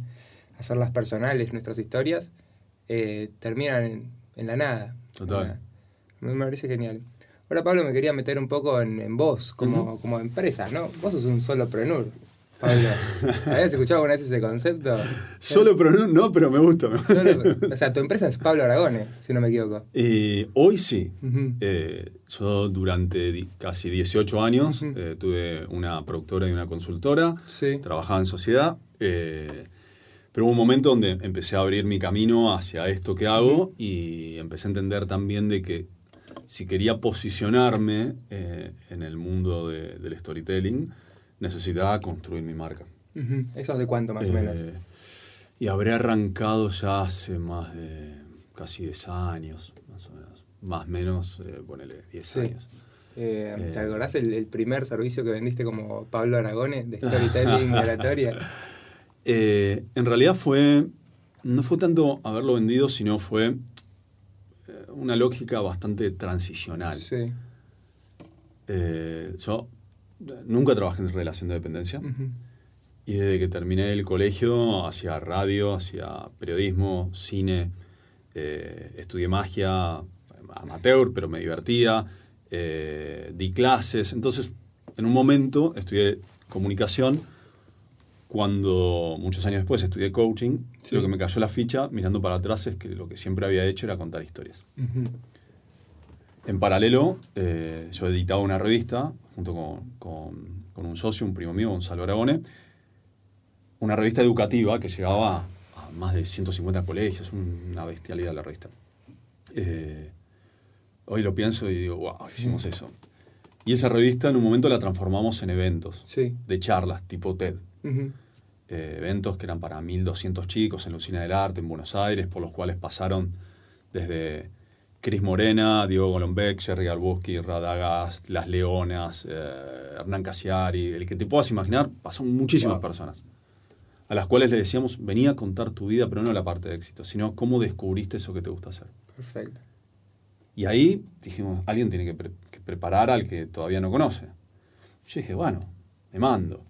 hacerlas personales, nuestras historias, eh, terminan en, en, la nada. Total. Me parece genial. Ahora, Pablo, me quería meter un poco en, en vos, como, como empresa, ¿no? Vos sos un solopreneur. Pablo, [laughs] ¿habías escuchado alguna vez ese concepto? Solo, pero no, no, pero me gusta. [laughs] o sea, tu empresa es Pablo Aragone, si no me equivoco. Eh, hoy sí. eh, yo durante casi 18 años eh, tuve una productora y una consultora. Sí. Trabajaba en sociedad. Pero hubo un momento donde empecé a abrir mi camino hacia esto que hago y empecé a entender también de que si quería posicionarme en el mundo de, del storytelling, necesitaba construir mi marca. ¿Eso de cuánto más o menos? Eh, y habré arrancado ya hace más de casi 10 años, más o menos. Más o menos, eh, ponele 10 Sí. años. Eh, Eh. ¿Te acordás el, el primer servicio que vendiste como Pablo Aragone de storytelling [laughs] oratoria? Eh, en realidad fue, no fue tanto haberlo vendido, sino fue eh, una lógica bastante transicional. Sí. Eh, yo nunca trabajé en relación de dependencia y desde que terminé el colegio hacia radio, hacia periodismo, cine, eh, estudié magia, amateur, pero me divertía, eh, di clases. Entonces, en un momento estudié comunicación. Cuando muchos años después estudié coaching, Sí. lo que me cayó la ficha mirando para atrás es que lo que siempre había hecho era contar historias. En paralelo, eh, yo editaba una revista junto con, con- con un socio, un primo mío, Gonzalo Aragone, una revista educativa que llegaba a más de 150 colegios, una bestialidad la revista. Eh, hoy lo pienso y digo, wow, hicimos eso. Y esa revista en un momento la transformamos en eventos, Sí. de charlas tipo TED. Eh, eventos que eran para 1.200 chicos en la Usina del Arte, en Buenos Aires, por los cuales pasaron desde Cris Morena, Diego Golombek, Jerry Garbuski, Radagast, Las Leonas, eh, Hernán Casiari, el que te puedas imaginar, pasaron muchísimas Wow. personas, a las cuales le decíamos, venía a contar tu vida, pero no la parte de éxito, sino cómo descubriste eso que te gusta hacer. Perfecto. Y ahí dijimos, alguien tiene que, pre- que preparar al que todavía no conoce. Yo dije, bueno, me mando.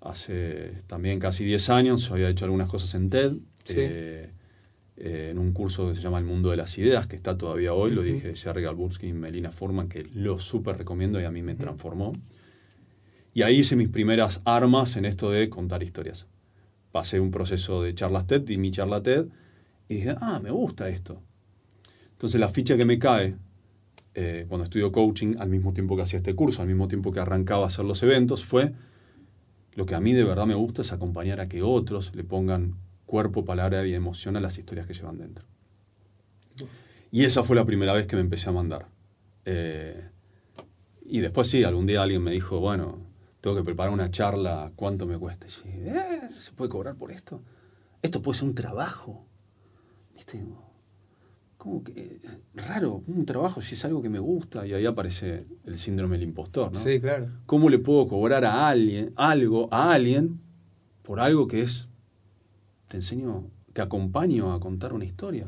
Hace también casi 10 años yo había hecho algunas cosas en TED, Sí. eh, eh, en un curso que se llama El Mundo de las Ideas, que está todavía hoy, lo dije Jerry Galbursky y Melina Furman, que lo súper recomiendo y a mí me transformó. Y ahí hice mis primeras armas en esto de contar historias. Pasé un proceso de charlas TED, di mi charla TED, y dije, ah, me gusta esto. Entonces la ficha que me cae eh, cuando estudio coaching, al mismo tiempo que hacía este curso, al mismo tiempo que arrancaba a hacer los eventos, fue lo que a mí de verdad me gusta es acompañar a que otros le pongan cuerpo, palabra y emoción a las historias que llevan dentro. Y esa fue la primera vez que me empecé a mandar. Eh, y después sí, algún día alguien me dijo, bueno, tengo que preparar una charla, ¿cuánto me cuesta? Y yo "Eh, ¿se puede cobrar por esto? Esto puede ser un trabajo. ¿Viste? Como que raro, un trabajo si es algo que me gusta y ahí aparece el síndrome del impostor, ¿no? Sí, claro. ¿Cómo le puedo cobrar a alguien algo a alguien por algo que es te enseño, te acompaño a contar una historia?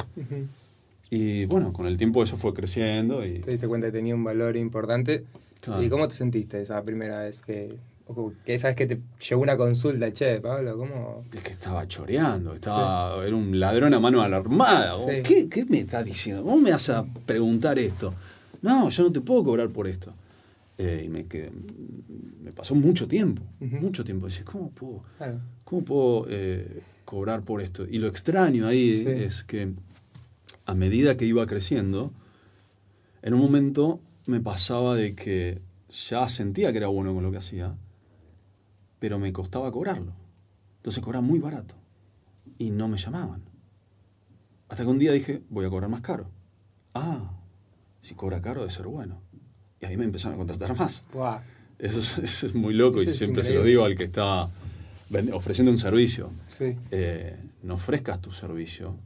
Y bueno, con el tiempo eso fue creciendo y Te diste cuenta que tenía un valor importante. Claro. ¿Y cómo te sentiste esa primera vez que, o que esa vez que te llegó una consulta, che, Pablo, ¿cómo? es que estaba choreando, estaba, era un ladrón a mano alarmada. Sí. ¿Qué, ¿Qué me estás diciendo? ¿Cómo me vas a preguntar esto? No, yo no te puedo cobrar por esto. Eh, y me, quedé- me pasó mucho tiempo, mucho tiempo. Decís, ¿cómo puedo, Claro. cómo puedo eh, cobrar por esto? Y lo extraño ahí Sí. es que a medida que iba creciendo, en un momento me pasaba de que ya sentía que era bueno con lo que hacía, pero me costaba cobrarlo. Entonces cobraba muy barato y no me llamaban. Hasta que un día dije, voy a cobrar más caro. Ah, si cobra caro debe ser bueno. Y ahí me empezaron a contratar más. Eso es, eso es muy loco y Eso siempre se lo digo al que está ofreciendo un servicio. Sí. Eh, no ofrezcas tu servicio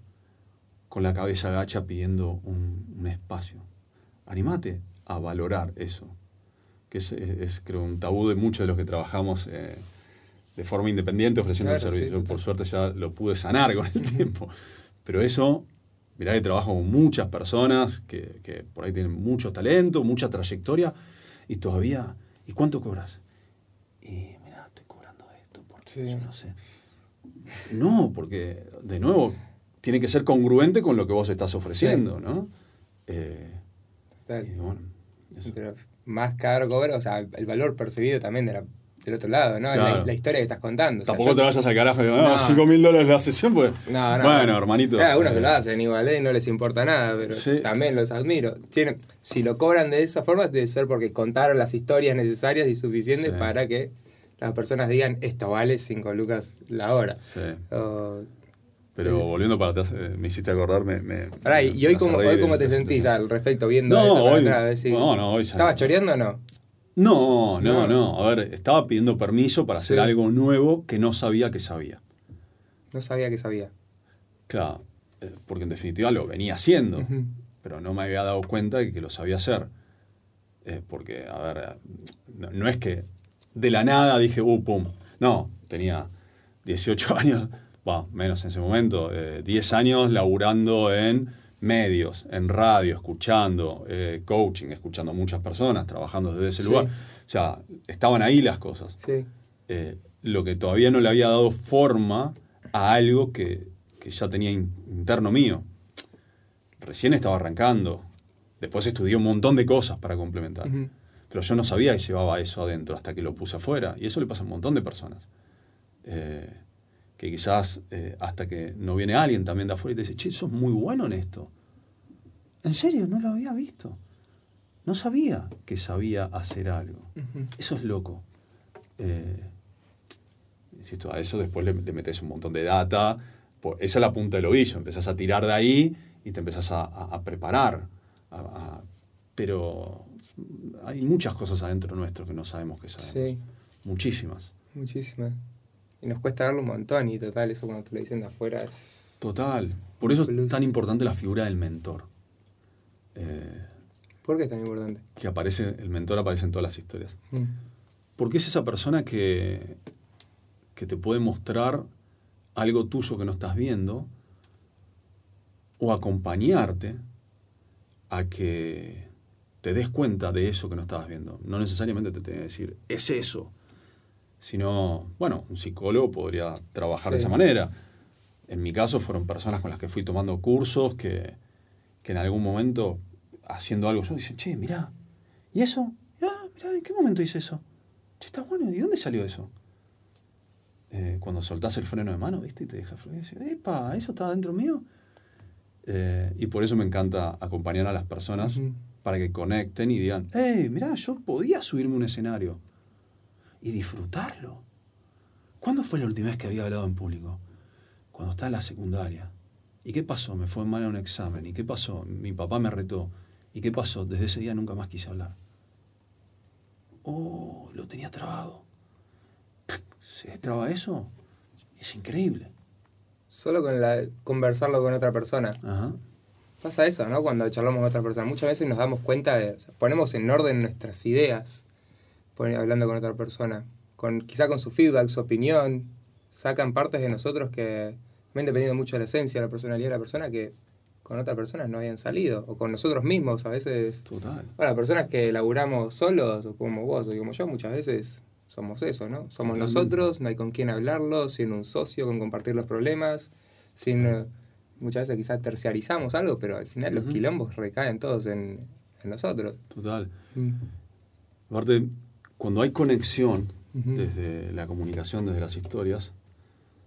con la cabeza gacha pidiendo un, un espacio. Animate a valorar eso, que es, es- es, creo un tabú de muchos de los que trabajamos eh, de forma independiente ofreciendo Claro, el sí, servicio. Yo, por suerte ya lo pude sanar con el tiempo. Pero eso Mirá que trabajo con muchas personas que, que por ahí tienen mucho talento, mucha trayectoria, y todavía, ¿y cuánto cobras? Y mira, estoy cobrando esto, porque Sí. yo no sé. No, porque, de nuevo, tiene que ser congruente con lo que vos estás ofreciendo, ¿no? Eh, Total. y bueno, eso. Pero más caro cobra, o sea, el valor percibido también de la- del otro lado, ¿no? Claro. La, la historia que estás contando. O sea, Tampoco yo- te vayas al carajo y digo, no, No. 5 mil dólares la sesión, pues. No, no. Bueno, hermanito. Hay algunos eh, que lo hacen igual, ¿eh? no les importa nada, pero Sí. también los admiro. Tienen, si lo cobran de esa forma, debe ser porque contaron las historias necesarias y suficientes Sí. para que las personas digan, esto vale 5 lucas la hora. Sí. O- Pero volviendo para atrás, eh, me hiciste acordar, me. me Pará, y, hoy, cómo, hoy te sentís al respecto viendo No, eso hoy- atrás? No, no, hoy ya ¿Estabas choreando o no? No, no, No. A ver, estaba pidiendo permiso para hacer Sí. algo nuevo que no sabía que sabía. No sabía que sabía. Claro, eh, porque en definitiva lo venía haciendo, pero no me había dado cuenta de que lo sabía hacer. Eh, porque, a ver, no, no es que de la nada dije, uh, pum. No, tenía 18 [laughs] años, va, menos en ese momento, eh, 10 años laburando en medios, en radio, escuchando, eh, coaching, escuchando a muchas personas, trabajando desde ese Sí. lugar. O sea, estaban ahí las cosas. Sí. Eh, lo que todavía no le había dado forma a algo que, que ya tenía in- interno mío. Recién estaba arrancando. Después estudié un montón de cosas para complementar. Pero yo no sabía que llevaba eso adentro hasta que lo puse afuera. Y eso le pasa a un montón de personas. Eh, que quizás eh, hasta que no viene alguien también de afuera y te dice, che, sos muy bueno en esto. En serio, no lo había visto. No sabía que sabía hacer algo. Eso es loco. Eh, insisto, a eso después le, le metes un montón de data. Por- esa es la punta del ovillo. Empezás a tirar de ahí y te empezás a, a- a preparar. A- pero hay muchas cosas adentro nuestro que no sabemos que sabemos. Sí, Muchísimas. muchísimas. Y nos cuesta verlo un montón y total, eso cuando te lo dicen de afuera es... Total. Por eso es tan importante la figura del mentor. Eh, ¿Por qué es tan importante? que aparece, el mentor aparece en todas las historias. Mm. Porque es esa persona que, que te puede mostrar algo tuyo que no estás viendo o acompañarte a que te des cuenta de eso que no estabas viendo. No necesariamente te tiene que decir, es eso. Sino, bueno, un psicólogo podría trabajar de esa manera. En mi caso fueron personas con las que fui tomando cursos que, que en algún momento, haciendo algo, yo dicen, che, mirá, ¿y eso? Ah, mirá, ¿en qué momento hice eso? Che, está bueno, ¿y dónde salió eso? Eh, cuando soltás el freno de mano, ¿viste? Y te deja fluir, y epa, ¿eso está dentro mío? Eh, y por eso me encanta acompañar a las personas para que conecten y digan, hey, mirá, yo podía subirme a un escenario y disfrutarlo. ¿Cuándo fue la última vez que había hablado en público? Cuando estaba en la secundaria. ¿Y qué pasó? Me fue mal en un examen. ¿Y qué pasó? Mi papá me retó. ¿Y qué pasó? Desde ese día nunca más quise hablar. Oh, lo tenía trabado. ¿Se destraba eso? Es increíble. Solo con la, conversarlo con otra persona. Ajá. Pasa eso, ¿no? Cuando charlamos con otra persona. Muchas veces nos damos cuenta de... o sea, ponemos en orden nuestras ideas hablando con otra persona. Con, quizá con su feedback, su opinión. Sacan partes de nosotros que, también dependiendo mucho de la esencia, de la personalidad de la persona, que con otras personas no habían salido. O con nosotros mismos, a veces... Total. Bueno, personas que laburamos solos, o como vos, o como yo, muchas veces somos eso, ¿no? Somos Totalmente. nosotros, no hay con quién hablarlo, sin un socio, con compartir los problemas, sin... eh, muchas veces quizás terciarizamos algo, pero al final los quilombos recaen todos en, en nosotros. Total. Mm. Aparte, cuando hay conexión desde la comunicación, desde las historias,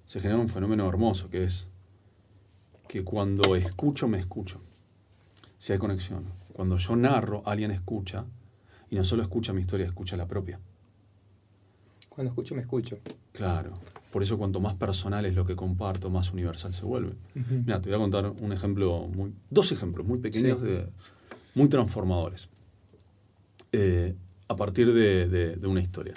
se genera un fenómeno hermoso que es que cuando escucho, me escucho. Si hay conexión. Cuando yo narro, alguien escucha, y no solo escucha mi historia, escucha la propia. Cuando escucho, me escucho. Claro. Por eso cuanto más personal es lo que comparto, más universal se vuelve. Ujú. Mira, te voy a contar un ejemplo, muy, dos ejemplos muy pequeños, Sí. de, muy transformadores, eh, a partir de, de- de una historia.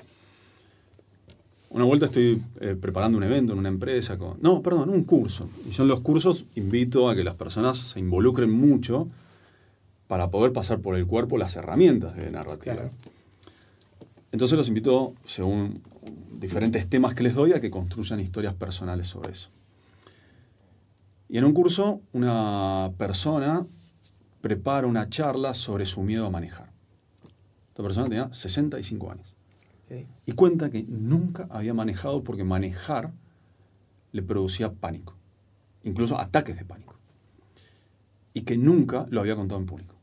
Una vuelta estoy eh, preparando un evento en una empresa, con, no, perdón, un curso. Y yo en los cursos invito a que las personas se involucren mucho para poder pasar por el cuerpo las herramientas de narrativa. Claro. Entonces los invito, según diferentes temas que les doy, a que construyan historias personales sobre eso. Y en un curso, una persona prepara una charla sobre su miedo a manejar. Esta persona tenía 65 años. Y cuenta que nunca había manejado porque manejar le producía pánico, incluso ataques de pánico. Y que nunca lo había contado en público.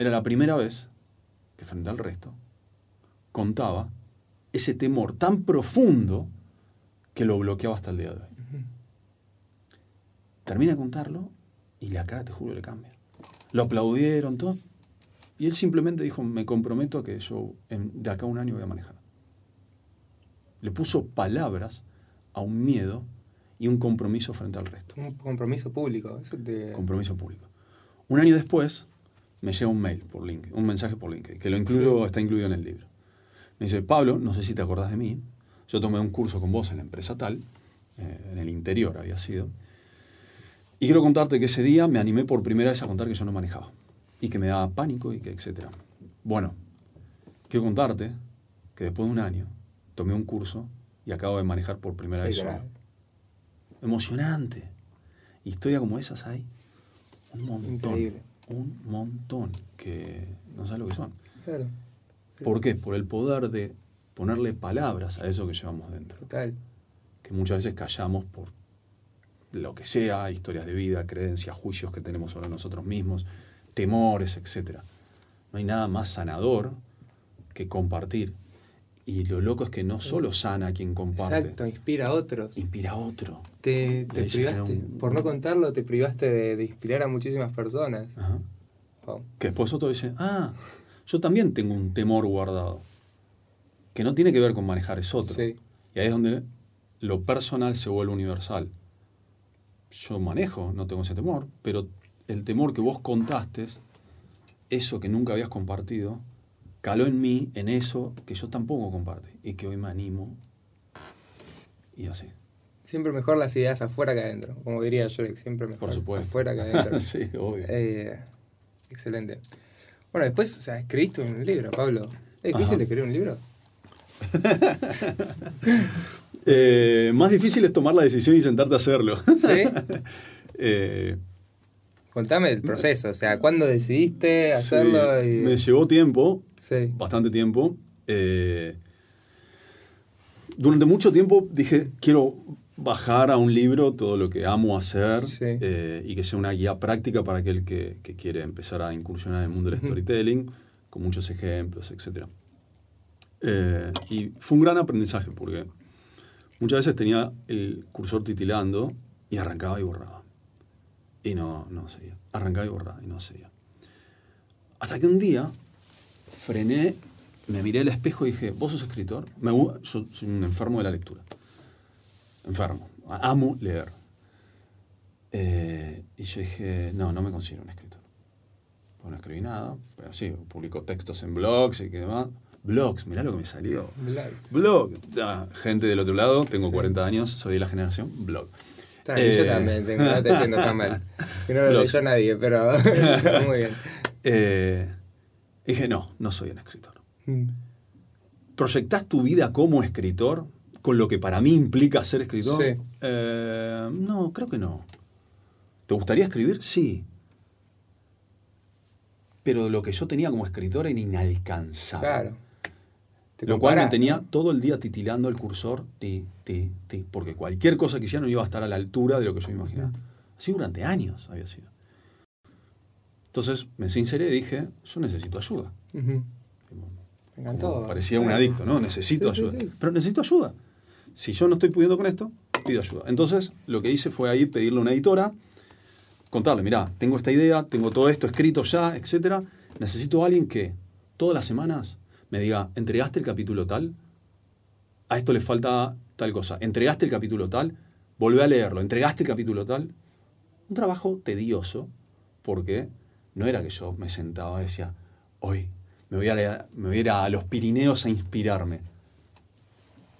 Era la primera vez que frente al resto contaba ese temor tan profundo que lo bloqueaba hasta el día de hoy. Termina de contarlo y la cara, te juro, le cambia. Lo aplaudieron, todo. Y él simplemente dijo, me comprometo a que yo en- de acá a un año voy a manejar. Le puso palabras a un miedo y un compromiso frente al resto. Un compromiso público. Eso te... Compromiso público. Un año después me llega un mail por LinkedIn, un mensaje por LinkedIn, que lo incluyo, Sí. está incluido en el libro. Me dice, Pablo, no sé si te acordás de mí, yo tomé un curso con vos en la empresa tal, eh, en el interior había sido, y quiero contarte que ese día me animé por primera vez a contar que yo no manejaba, y que me daba pánico y que etcétera. Bueno, quiero contarte que después de un año tomé un curso y acabo de manejar por primera vez solo. Emocionante. Historia como esas hay un montón. Increíble. Un montón que no sabes lo que son. Claro. ¿Por qué? Por el poder de ponerle palabras a eso que llevamos dentro. Total. Que muchas veces callamos por lo que sea, historias de vida, creencias, juicios que tenemos sobre nosotros mismos, temores, etc. No hay nada más sanador que compartir. Y lo loco es que no solo sana a quien comparte, Exacto, inspira a otros. inspira a otro. Te, privaste, un- por no contarlo, te privaste de, de inspirar a muchísimas personas. Ajá. Wow. Que después otro dice, ah, yo también tengo un temor guardado, que no tiene que ver con manejar, es otro. Sí. Y ahí es donde lo personal se vuelve universal. Yo manejo, no tengo ese temor, pero el temor que vos contaste, eso que nunca habías compartido, caló en mí en eso que yo tampoco compartí y que hoy me animo. Y así. Siempre mejor las ideas afuera que adentro. Como diría Shrek, siempre mejor Por supuesto. afuera que [laughs] adentro. sí, obvio. Eh, excelente. Bueno, después, o sea, escribiste un libro, Pablo. ¿Es difícil Ajá. escribir un libro? [laughs] Eh, más difícil es tomar la decisión y sentarte a hacerlo. ¿Sí? [laughs] Eh, Contame el proceso, o sea, ¿cuándo decidiste hacerlo? sí, y... Me llevó tiempo, Sí. bastante tiempo. Eh, durante mucho tiempo dije, quiero bajar a un libro todo lo que amo hacer Sí. eh, y que sea una guía práctica para aquel que, que quiere empezar a incursionar en el mundo del storytelling, con muchos ejemplos, etc. Eh, y fue un gran aprendizaje porque muchas veces tenía el cursor titilando y arrancaba y borraba. Y no, no seguía. Arrancaba y borraba y no seguía. Hasta que un día frené, me miré al espejo y dije, ¿vos sos escritor? Me, yo soy un enfermo de la lectura. Enfermo. Amo leer. Eh, y yo dije, no, no me considero un escritor. Pues no escribí nada, pero sí, publico textos en blogs y que demás. Blogs, mirá lo que me salió. Blogs. Blog. Ah, gente del otro lado, tengo Sí. 40 años, soy de la generación blog. Yo Eh, también tengo, no te diciendo tan mal. Que no [laughs] lo Blogs. leyó nadie, pero [laughs] muy bien. Eh, dije, no, no soy un escritor. Mm. ¿Proyectás tu vida como escritor con lo que para mí implica ser escritor? Sí. Eh, no, creo que no. ¿Te gustaría escribir? Sí. Pero lo que yo tenía como escritor era inalcanzable. Claro. Lo cual me tenía todo el día titilando el cursor, ti, ti, ti, porque cualquier cosa que hiciera no iba a estar a la altura de lo que yo imaginaba. Así durante años había sido. Entonces me sinceré y dije, yo necesito ayuda. Ujú. Me encantó. Como parecía un adicto, ¿no? Necesito Sí, sí, ayuda. sí. Pero necesito ayuda. Si yo no estoy pudiendo con esto, pido ayuda. Entonces, lo que hice fue ahí pedirle a una editora, contarle, mira, tengo esta idea, tengo todo esto escrito ya, etcétera. Necesito a alguien que todas las semanas me diga, ¿entregaste el capítulo tal? A esto le falta tal cosa. ¿Entregaste el capítulo tal? Volvé a leerlo. ¿Entregaste el capítulo tal? Un trabajo tedioso, porque no era que yo me sentaba y decía, hoy me voy a, leer- me voy a ir a los Pirineos a inspirarme.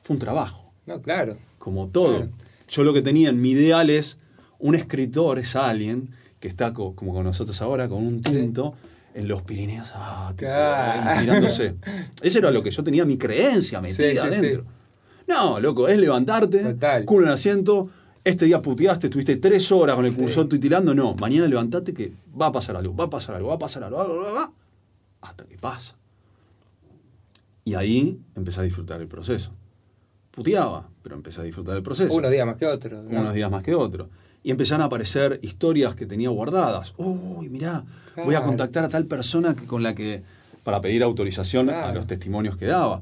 Fue un trabajo, No, claro. como todo. Claro. Yo lo que tenía en mi ideal es, un escritor es alguien que está co- como con nosotros ahora, con un tinto, en los Pirineos, ah, tipo, inspirándose. Eso era lo que yo tenía, mi creencia metida [laughs] Sí, sí, adentro. Sí. No, loco, es levantarte, Total. culo en el asiento este día puteaste, estuviste tres horas con el cursor tuitilando, no, mañana levantate que va a pasar algo, va a pasar algo, va a pasar algo, va, hasta que pasa. Y ahí empecé a disfrutar el proceso. Puteaba, pero empecé a disfrutar el proceso. Unos días más que otros. ¿no? Unos días más que otros. Y empezaron a aparecer historias que tenía guardadas. Uy, mirá, voy a contactar a tal persona que- con la que. para pedir autorización a los testimonios que daba.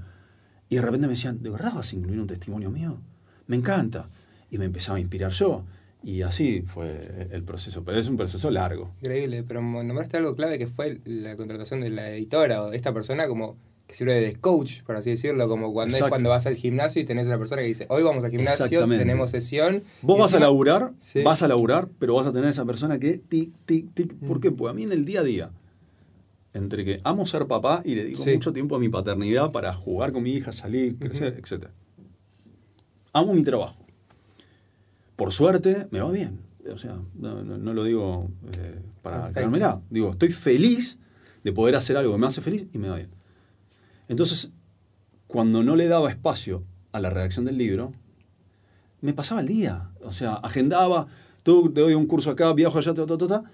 Y de repente me decían, ¿de verdad vas a incluir un testimonio mío? Me encanta. Y me empezaba a inspirar yo. Y así fue el proceso. Pero es un proceso largo. Increíble, pero nombraste algo clave que fue la contratación de la editora o de esta persona como que sirve de coach, por así decirlo, como cuando es cuando vas al gimnasio y tenés una persona que dice, hoy vamos al gimnasio, tenemos sesión. Vos vas a laburar, Sí. vas a laburar, pero vas a tener esa persona que tic, tic, tic. ¿Por Mm. qué? Pues a mí en el día a día, entre que amo ser papá y dedico Sí. mucho tiempo a mi paternidad para jugar con mi hija, salir, crecer, Ujú. etc. Amo mi trabajo. Por suerte, me va bien. O sea, no, no- no lo digo eh, para quedármela. Digo, estoy feliz de poder hacer algo que me hace feliz y me va bien. Entonces, cuando no le daba espacio a la redacción del libro, me pasaba el día. O sea, agendaba, tú te doy un curso acá, viajo allá, ta, ta, ta, ta,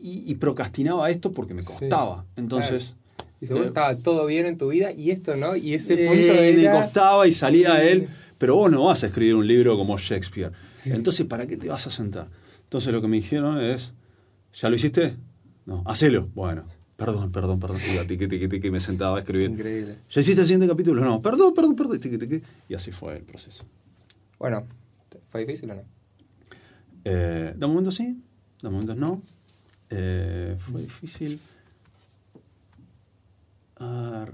y, y procrastinaba esto porque me Sí, costaba. Entonces, Y seguro eh, estaba todo bien en tu vida y esto no, y ese eh, punto me era... costaba y salía Sí. él, pero vos no vas a escribir un libro como Shakespeare. Sí. Entonces, ¿para qué te vas a sentar? Entonces lo que me dijeron es, ¿ya lo hiciste? No, hacelo. Bueno, perdón, perdón, perdón. Tiqui, me sentaba a escribir. Increíble. ¿Ya hiciste el siguiente capítulo? No, perdón, perdón, perdón. tiqui, tiqui. Y así fue el proceso. Bueno, ¿fue difícil o no? Eh, de momentos sí, de momentos no. Eh, fue difícil. Fue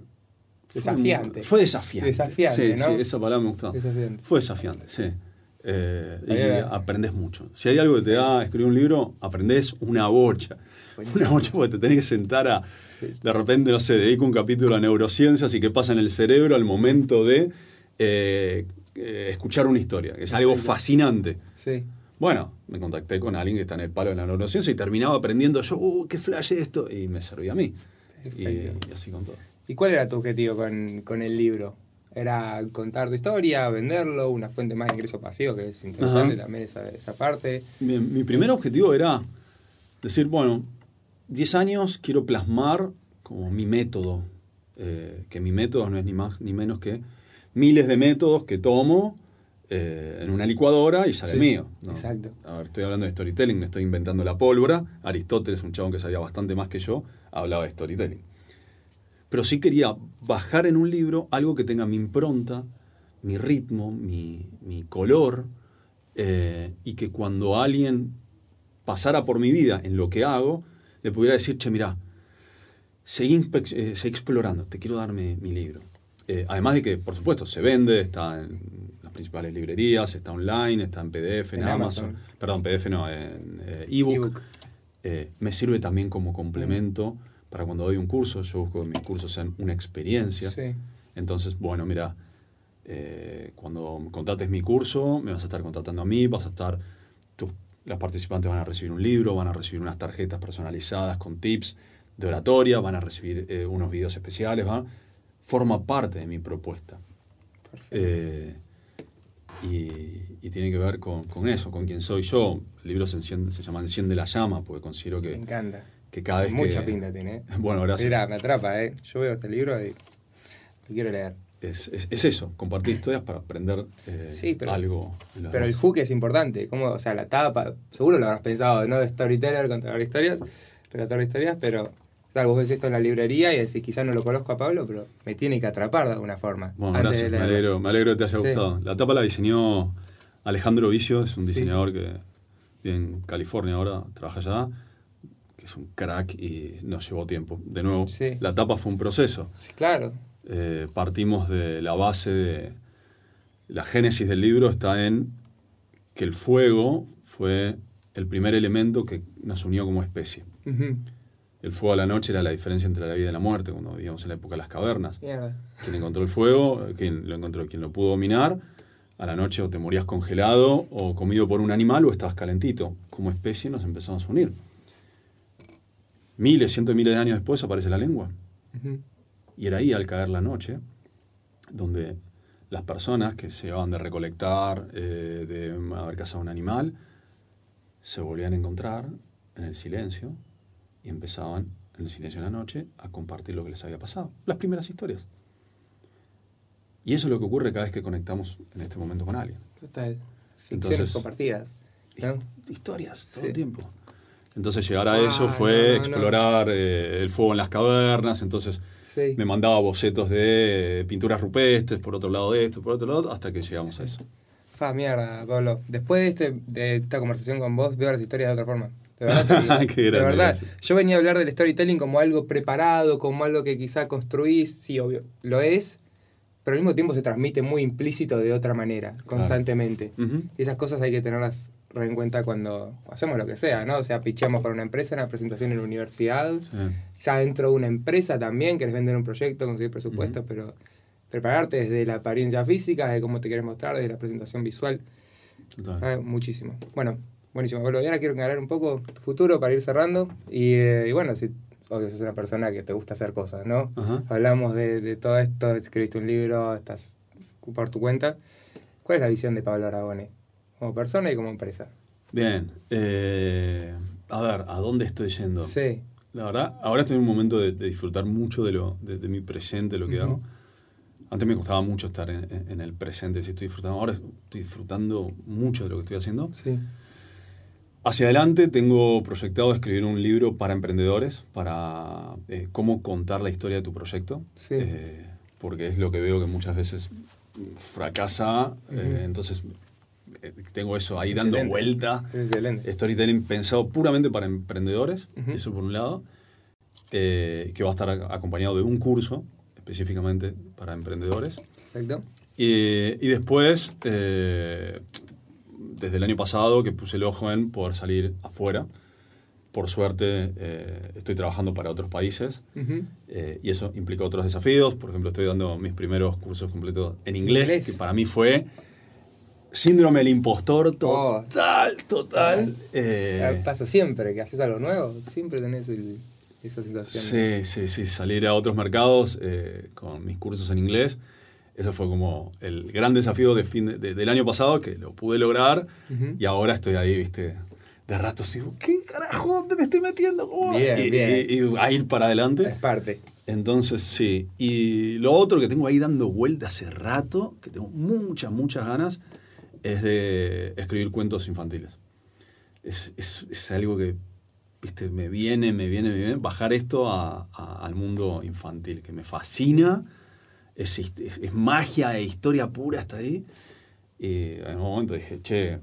Desafiante. Fue desafiante. Desafiante, sí, ¿no? Sí, esa palabra me gustó. Desafiante. Fue desafiante, sí. Eh, y aprendes mucho. Si hay algo que te da escribir un libro, aprendes una bocha. Buenísimo. Una bocha porque te tenés que sentar a, Sí. de repente, no sé, dedico un capítulo a neurociencias y qué pasa en el cerebro al momento de eh, escuchar una historia, que es algo fascinante. Sí. Bueno, me contacté con alguien que está en el palo de la neurociencia y terminaba aprendiendo yo, ¡uh, qué flash esto! Y me servía a mí. Y, así con todo. ¿Y cuál era tu objetivo con, con el libro? ¿Era contar tu historia, venderlo, una fuente más de ingreso pasivo, que es interesante Ajá. también esa, esa parte? Mi, mi primer objetivo era decir, bueno, 10 años quiero plasmar como mi método, eh, que mi método no es ni más ni menos que miles de métodos que tomo eh, en una licuadora y sale Sí, mío. ¿no? exacto. A ver, estoy hablando de storytelling, me estoy inventando la pólvora. Aristóteles, un chabón que sabía bastante más que yo, hablaba de storytelling. Pero sí quería bajar en un libro algo que tenga mi impronta, mi ritmo, mi, mi color, eh, y que cuando alguien pasara por mi vida en lo que hago, le pudiera decir, che, mirá, seguí, eh, seguí explorando, te quiero dar mi, libro. Eh, además de que, por supuesto, se vende, está en principales librerías, está online, está en PDF, en, En Amazon. Amazon. Perdón, PDF no, en eh, ebook. Eh, me sirve también como complemento para cuando doy un curso. Yo busco que mis cursos sean una experiencia. Sí. Entonces, bueno, mira, eh, cuando contrates mi curso, me vas a estar contratando a mí, vas a estar, tú- las participantes van a recibir un libro, van a recibir unas tarjetas personalizadas con tips de oratoria, van a recibir eh, unos videos especiales, ¿va? forma parte de mi propuesta. Perfecto. Eh, y, y tiene que ver con, con eso, con quién soy yo. El libro se, enciende- se llama Enciende la llama, porque considero Me que, encanta. que cada vez Mucha que... pinta tiene. ¿eh? [laughs] Bueno, gracias. Mira, me atrapa, ¿eh? Yo veo este libro y lo quiero leer. Es, es- es eso, compartir historias para aprender eh, Sí, pero- algo. Pero el hook es importante. ¿Cómo, o sea, la tapa, seguro lo habrás pensado, no de storyteller, contador de historias, relator de historias, pero claro, vos ves esto en la librería y decís, quizás no lo conozco a Pablo, pero me tiene que atrapar de alguna forma. Bueno, gracias, me alegro, me alegro que te haya Sí. gustado. La tapa la diseñó Alejandro Vicio, es un Sí. diseñador que vive en California ahora, trabaja allá, que es un crack y nos llevó tiempo. De nuevo, Sí. la tapa fue un proceso. Sí, claro. Eh, partimos de la base de... La génesis del libro está en que el fuego fue el primer elemento que nos unió como especie. Ujú. El fuego a la noche era la diferencia entre la vida y la muerte, cuando vivíamos en la época de las cavernas. Mierda. Quien encontró el fuego, quien lo encontró, quien lo pudo dominar, a la noche o te morías congelado o comido por un animal o estabas calentito. Como especie nos empezamos a unir. Miles, cientos de miles de años después aparece la lengua. Y era ahí, al caer la noche, donde las personas que se llevaban de recolectar, eh, de haber cazado un animal, se volvían a encontrar en el silencio y empezaban en el silencio de la noche a compartir lo que les había pasado. Las primeras historias. Y eso es lo que ocurre cada vez que conectamos en este momento con alguien. Total. Ficciones compartidas. Historias, todo el tiempo. Entonces llegar a eso fue explorar eh, el fuego en las cavernas, entonces me mandaba bocetos de pinturas rupestres, por otro lado de esto, por otro lado, hasta que llegamos a eso. Fa, mierda, Pablo. Después de, este, de esta conversación con vos, veo las historias de otra forma. De verdad, [laughs] de verdad. Yo venía a hablar del storytelling como algo preparado, como algo que quizá construís, sí, obvio, lo es, pero al mismo tiempo se transmite muy implícito de otra manera, constantemente. Y esas cosas hay que tenerlas en cuenta cuando hacemos lo que sea, ¿no? O sea, pichamos para una empresa, una presentación en la universidad, quizás dentro de una empresa también, querés vender un proyecto, conseguir presupuestos, pero prepararte desde la apariencia física, de cómo te quieres mostrar, desde la presentación visual. Ah, muchísimo. Bueno, buenísimo. Bueno, ahora quiero ganar un poco tu futuro para ir cerrando. Y, eh, bueno, si obvio, sos una persona que te gusta hacer cosas, ¿no? Hablamos de, de, todo esto, escribiste un libro, estás por tu cuenta. ¿Cuál es la visión de Pablo Aragone? como persona y como empresa. Bien. Eh, a ver, ¿a dónde estoy yendo? Sí. La verdad, ahora estoy en un momento de, disfrutar mucho de, lo, de, mi presente, lo que hago. Antes me costaba mucho estar en, el presente, si estoy disfrutando. Ahora estoy disfrutando mucho de lo que estoy haciendo. Sí. Hacia adelante tengo proyectado escribir un libro para emprendedores, para eh, cómo contar la historia de tu proyecto. Sí. Eh, porque es lo que veo que muchas veces fracasa. entonces eh, tengo eso ahí dando vuelta. Excelente. Storytelling pensado puramente para emprendedores, eso por un lado, que va a estar acompañado de un curso específicamente para emprendedores. Perfecto. Y, después, desde el año pasado, que puse el ojo en poder salir afuera. Por suerte, estoy trabajando para otros países y eso implica otros desafíos. Por ejemplo, estoy dando mis primeros cursos completos en inglés. que para mí fue Síndrome del impostor oh. total, total. Eh, pasa siempre, que haces algo nuevo, siempre tenés esa situación. Sí, sí, sí, salir a otros mercados eh, con mis cursos en inglés. Eso fue como el gran desafío de fin del año pasado, que lo pude lograr. Y ahora estoy ahí, viste, de rato digo, ¿qué carajo? ¿Dónde me estoy metiendo? Bien, y, bien. Y, a ir para adelante. Es parte. Entonces, sí. Y lo otro que tengo ahí dando vuelta hace rato, que tengo muchas, muchas ganas, es de escribir cuentos infantiles. Es, es, es algo que ¿viste? me viene, me viene, me viene. Bajar esto a, al mundo infantil, que me fascina. Es, es, magia e historia pura hasta ahí. Y en un momento dije, che,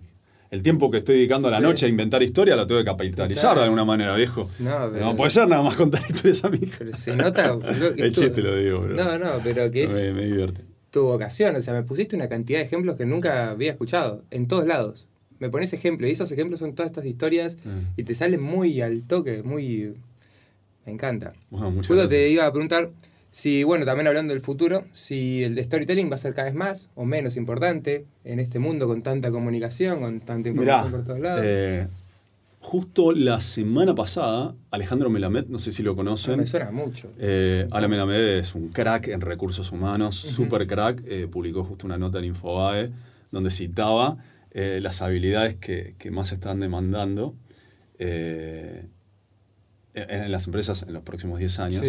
el tiempo que estoy dedicando a la noche a inventar historia lo tengo que capitalizar de alguna manera, viejo. No, no puede ser nada más contar [laughs] historias a mí. Pero se nota. [laughs] el chiste lo digo, bro. No, no, pero que es. Me, me divierte tu vocación. O sea, me pusiste una cantidad de ejemplos que nunca había escuchado, en todos lados. Me pones ejemplos, y esos ejemplos son todas estas historias mm. y te salen muy al toque, muy... Me encanta. Bueno, te iba a preguntar si, bueno, también hablando del futuro, si el storytelling va a ser cada vez más o menos importante en este mundo con tanta comunicación, con tanta información por todos lados. Eh, Justo la semana pasada, Alejandro Melamed, no sé si lo conocen. me suena mucho. Eh, Melamed es un crack en recursos humanos, super crack. Eh, publicó justo una nota en Infobae donde citaba eh, las habilidades que, más están demandando en las empresas en los próximos 10 años.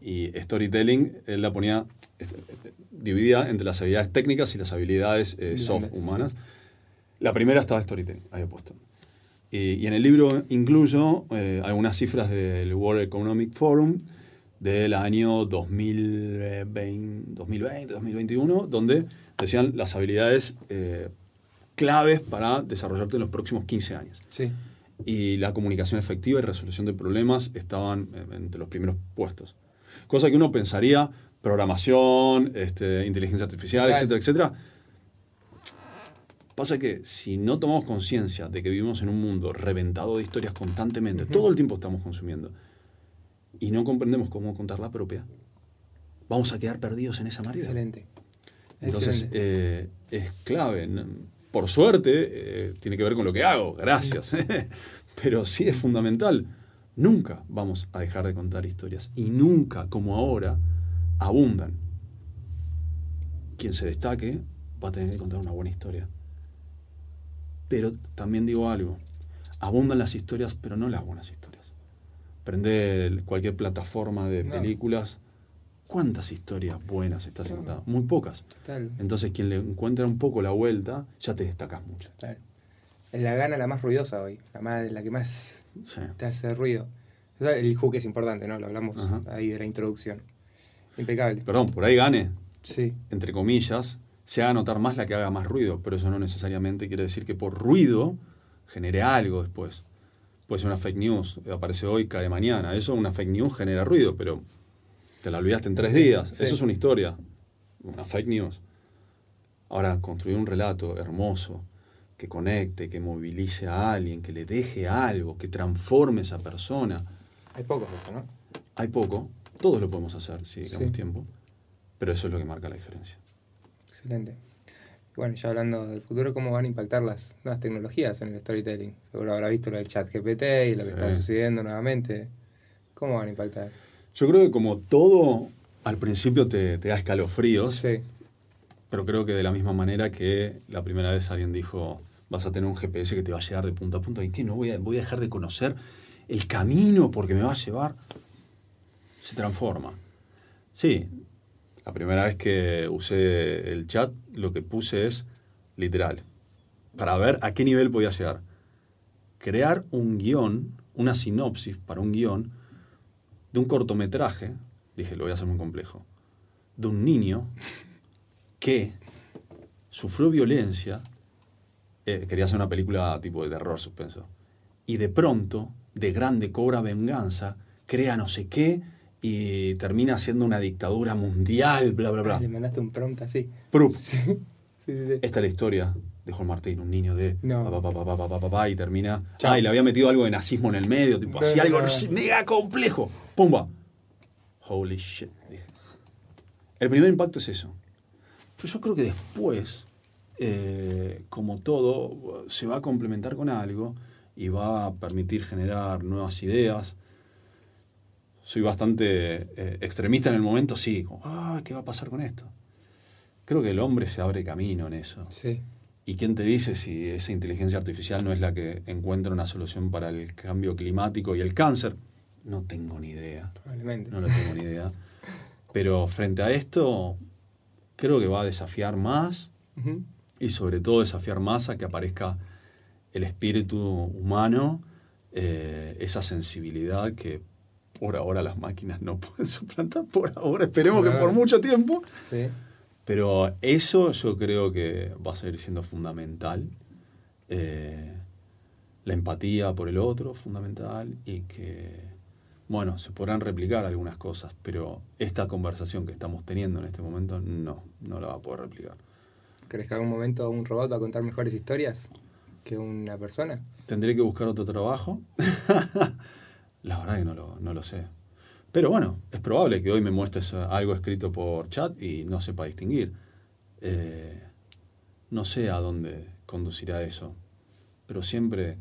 Y storytelling, él la ponía este, dividida entre las habilidades técnicas y las habilidades soft humanas. La primera estaba storytelling, ahí puesto. Y, en el libro incluyo eh, algunas cifras del World Economic Forum del año 2020, 2021, donde decían las habilidades eh, claves para desarrollarte en los próximos 15 años. Sí. Y la comunicación efectiva y resolución de problemas estaban entre los primeros puestos. Cosa que uno pensaría, programación, este, inteligencia artificial, etcétera, etcétera Pasa que si no tomamos conciencia de que vivimos en un mundo reventado de historias constantemente, todo el tiempo estamos consumiendo, y no comprendemos cómo contar la propia, vamos a quedar perdidos en esa marida. Excelente. Entonces, eh, es clave. Por suerte, eh, tiene que ver con lo que hago, gracias. [laughs] Pero sí es fundamental. Nunca vamos a dejar de contar historias. Y nunca, como ahora, abundan quien se destaque va a tener que contar una buena historia. Pero también digo algo, abundan las historias, pero no las buenas historias. Prende cualquier plataforma de No. películas, ¿cuántas historias buenas estás encontrando? Muy pocas. Total. Entonces quien le encuentra un poco la vuelta, ya te destacas mucho. total. Es la gana la más ruidosa hoy, la, más, la que más Sí. te hace ruido. O sea, el hook es importante, ¿no? Lo hablamos Ajá. ahí de la introducción. Impecable. Perdón, por ahí gane, Sí, entre comillas, se haga notar más la que haga más ruido, pero eso no necesariamente quiere decir que por ruido genere algo después. Puede ser una fake news, aparece hoy, cae mañana. Eso, una fake news genera ruido, pero te la olvidaste en tres días. Sí. Eso es una historia, una fake news. Ahora, construir un relato hermoso, que conecte, que movilice a alguien, que le deje algo, que transforme a esa persona. hay pocos de eso, ¿no? Hay poco, todos lo podemos hacer si dedicamos Sí. tiempo, pero eso es lo que marca la diferencia. Excelente. Bueno, ya hablando del futuro, ¿cómo van a impactar las nuevas tecnologías en el storytelling? Seguro habrá visto lo del chat GPT y lo que Sí. está sucediendo nuevamente. ¿Cómo van a impactar? Yo creo que como todo, al principio te, te da escalofríos, Sí, pero creo que de la misma manera que la primera vez alguien dijo, vas a tener un GPS que te va a llevar de punta a punta, ¿y qué? ¿No voy a, voy a dejar de conocer el camino porque me va a llevar? Se transforma. Sí, la primera vez que usé el chat, lo que puse es literal, para ver a qué nivel podía llegar. Crear un guion, una sinopsis para un guion de un cortometraje, dije, lo voy a hacer muy complejo, de un niño que sufrió violencia, eh, quería hacer una película tipo de terror, suspenso, y de pronto, de grande, cobra venganza, crea no sé qué, y termina siendo una dictadura mundial, bla, bla, Ah, bla. le mandaste un prompt así. Prup. Sí, esta es la historia de Juan Martín, un niño de no. y termina. Chao. Ah, y le había metido algo de nazismo en el medio, tipo, así algo mega complejo. Pumba. Holy shit. El primer impacto es eso. Pero yo creo que después, eh, como todo, se va a complementar con algo y va a permitir generar nuevas ideas. Soy bastante eh, extremista en el momento, sí. Ah, ¿qué va a pasar con esto? Creo que el hombre se abre camino en eso. Sí, ¿Y quién te dice si esa inteligencia artificial no es la que encuentra una solución para el cambio climático y el cáncer? No tengo ni idea. probablemente. No lo tengo ni idea. Pero frente a esto, creo que va a desafiar más y sobre todo desafiar más a que aparezca el espíritu humano, eh, esa sensibilidad que por ahora las máquinas no [laughs] pueden suplantar, por ahora, esperemos que por mucho tiempo. Sí, Pero eso yo creo que va a seguir siendo fundamental. Eh, la empatía por el otro, fundamental. Y que, bueno, se podrán replicar algunas cosas, pero esta conversación que estamos teniendo en este momento, no, no la va a poder replicar. ¿crees que algún momento un robot va a contar mejores historias que una persona? ¿Tendré que buscar otro trabajo? [laughs] la verdad que no lo, no lo sé. Pero bueno, es probable que hoy me muestres eh, algo escrito por chat y no sepa distinguir. Eh, no sé a dónde conducirá eso. Pero siempre,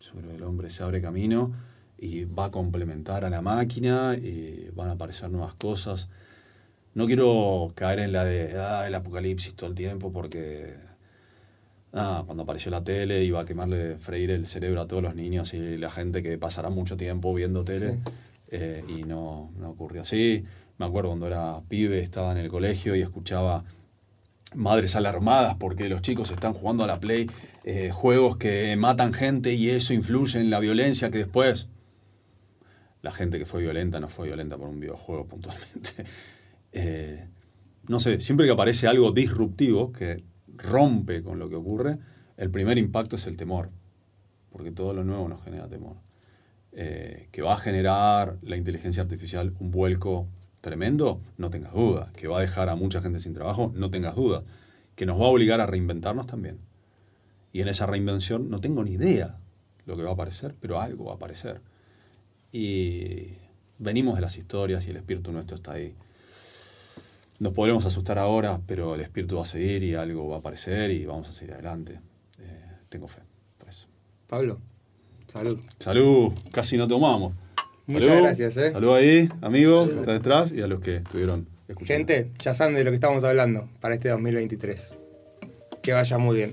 sobre el hombre se abre camino y va a complementar a la máquina y van a aparecer nuevas cosas. No quiero caer en la de ah, el apocalipsis todo el tiempo porque ah, cuando apareció la tele iba a quemarle, freír el cerebro a todos los niños y la gente que pasará mucho tiempo viendo tele. Eh, y no, no ocurrió así. Me acuerdo cuando era pibe, estaba en el colegio y escuchaba madres alarmadas porque los chicos están jugando a la Play eh, juegos que matan gente y eso influye en la violencia que después la gente que fue violenta no fue violenta por un videojuego puntualmente. [laughs] Eh, no sé, siempre que aparece algo disruptivo que rompe con lo que ocurre, el primer impacto es el temor, porque todo lo nuevo nos genera temor. Eh, que va a generar la inteligencia artificial un vuelco tremendo, no tengas duda. Que va a dejar a mucha gente sin trabajo, no tengas duda. Que nos va a obligar a reinventarnos también. Y en esa reinvención no tengo ni idea lo que va a aparecer, pero algo va a aparecer. Y venimos de las historias y el espíritu nuestro está ahí. Nos podremos asustar ahora, pero el espíritu va a seguir y algo va a aparecer y vamos a seguir adelante. Eh, tengo fe por eso. Pablo, salud. Salud, casi no tomamos. Muchas Salud. gracias, ¿eh? Salud ahí, amigos, que están detrás y a los que estuvieron escuchando. Gente, ya saben de lo que estamos hablando para este 2023. Que vaya muy bien.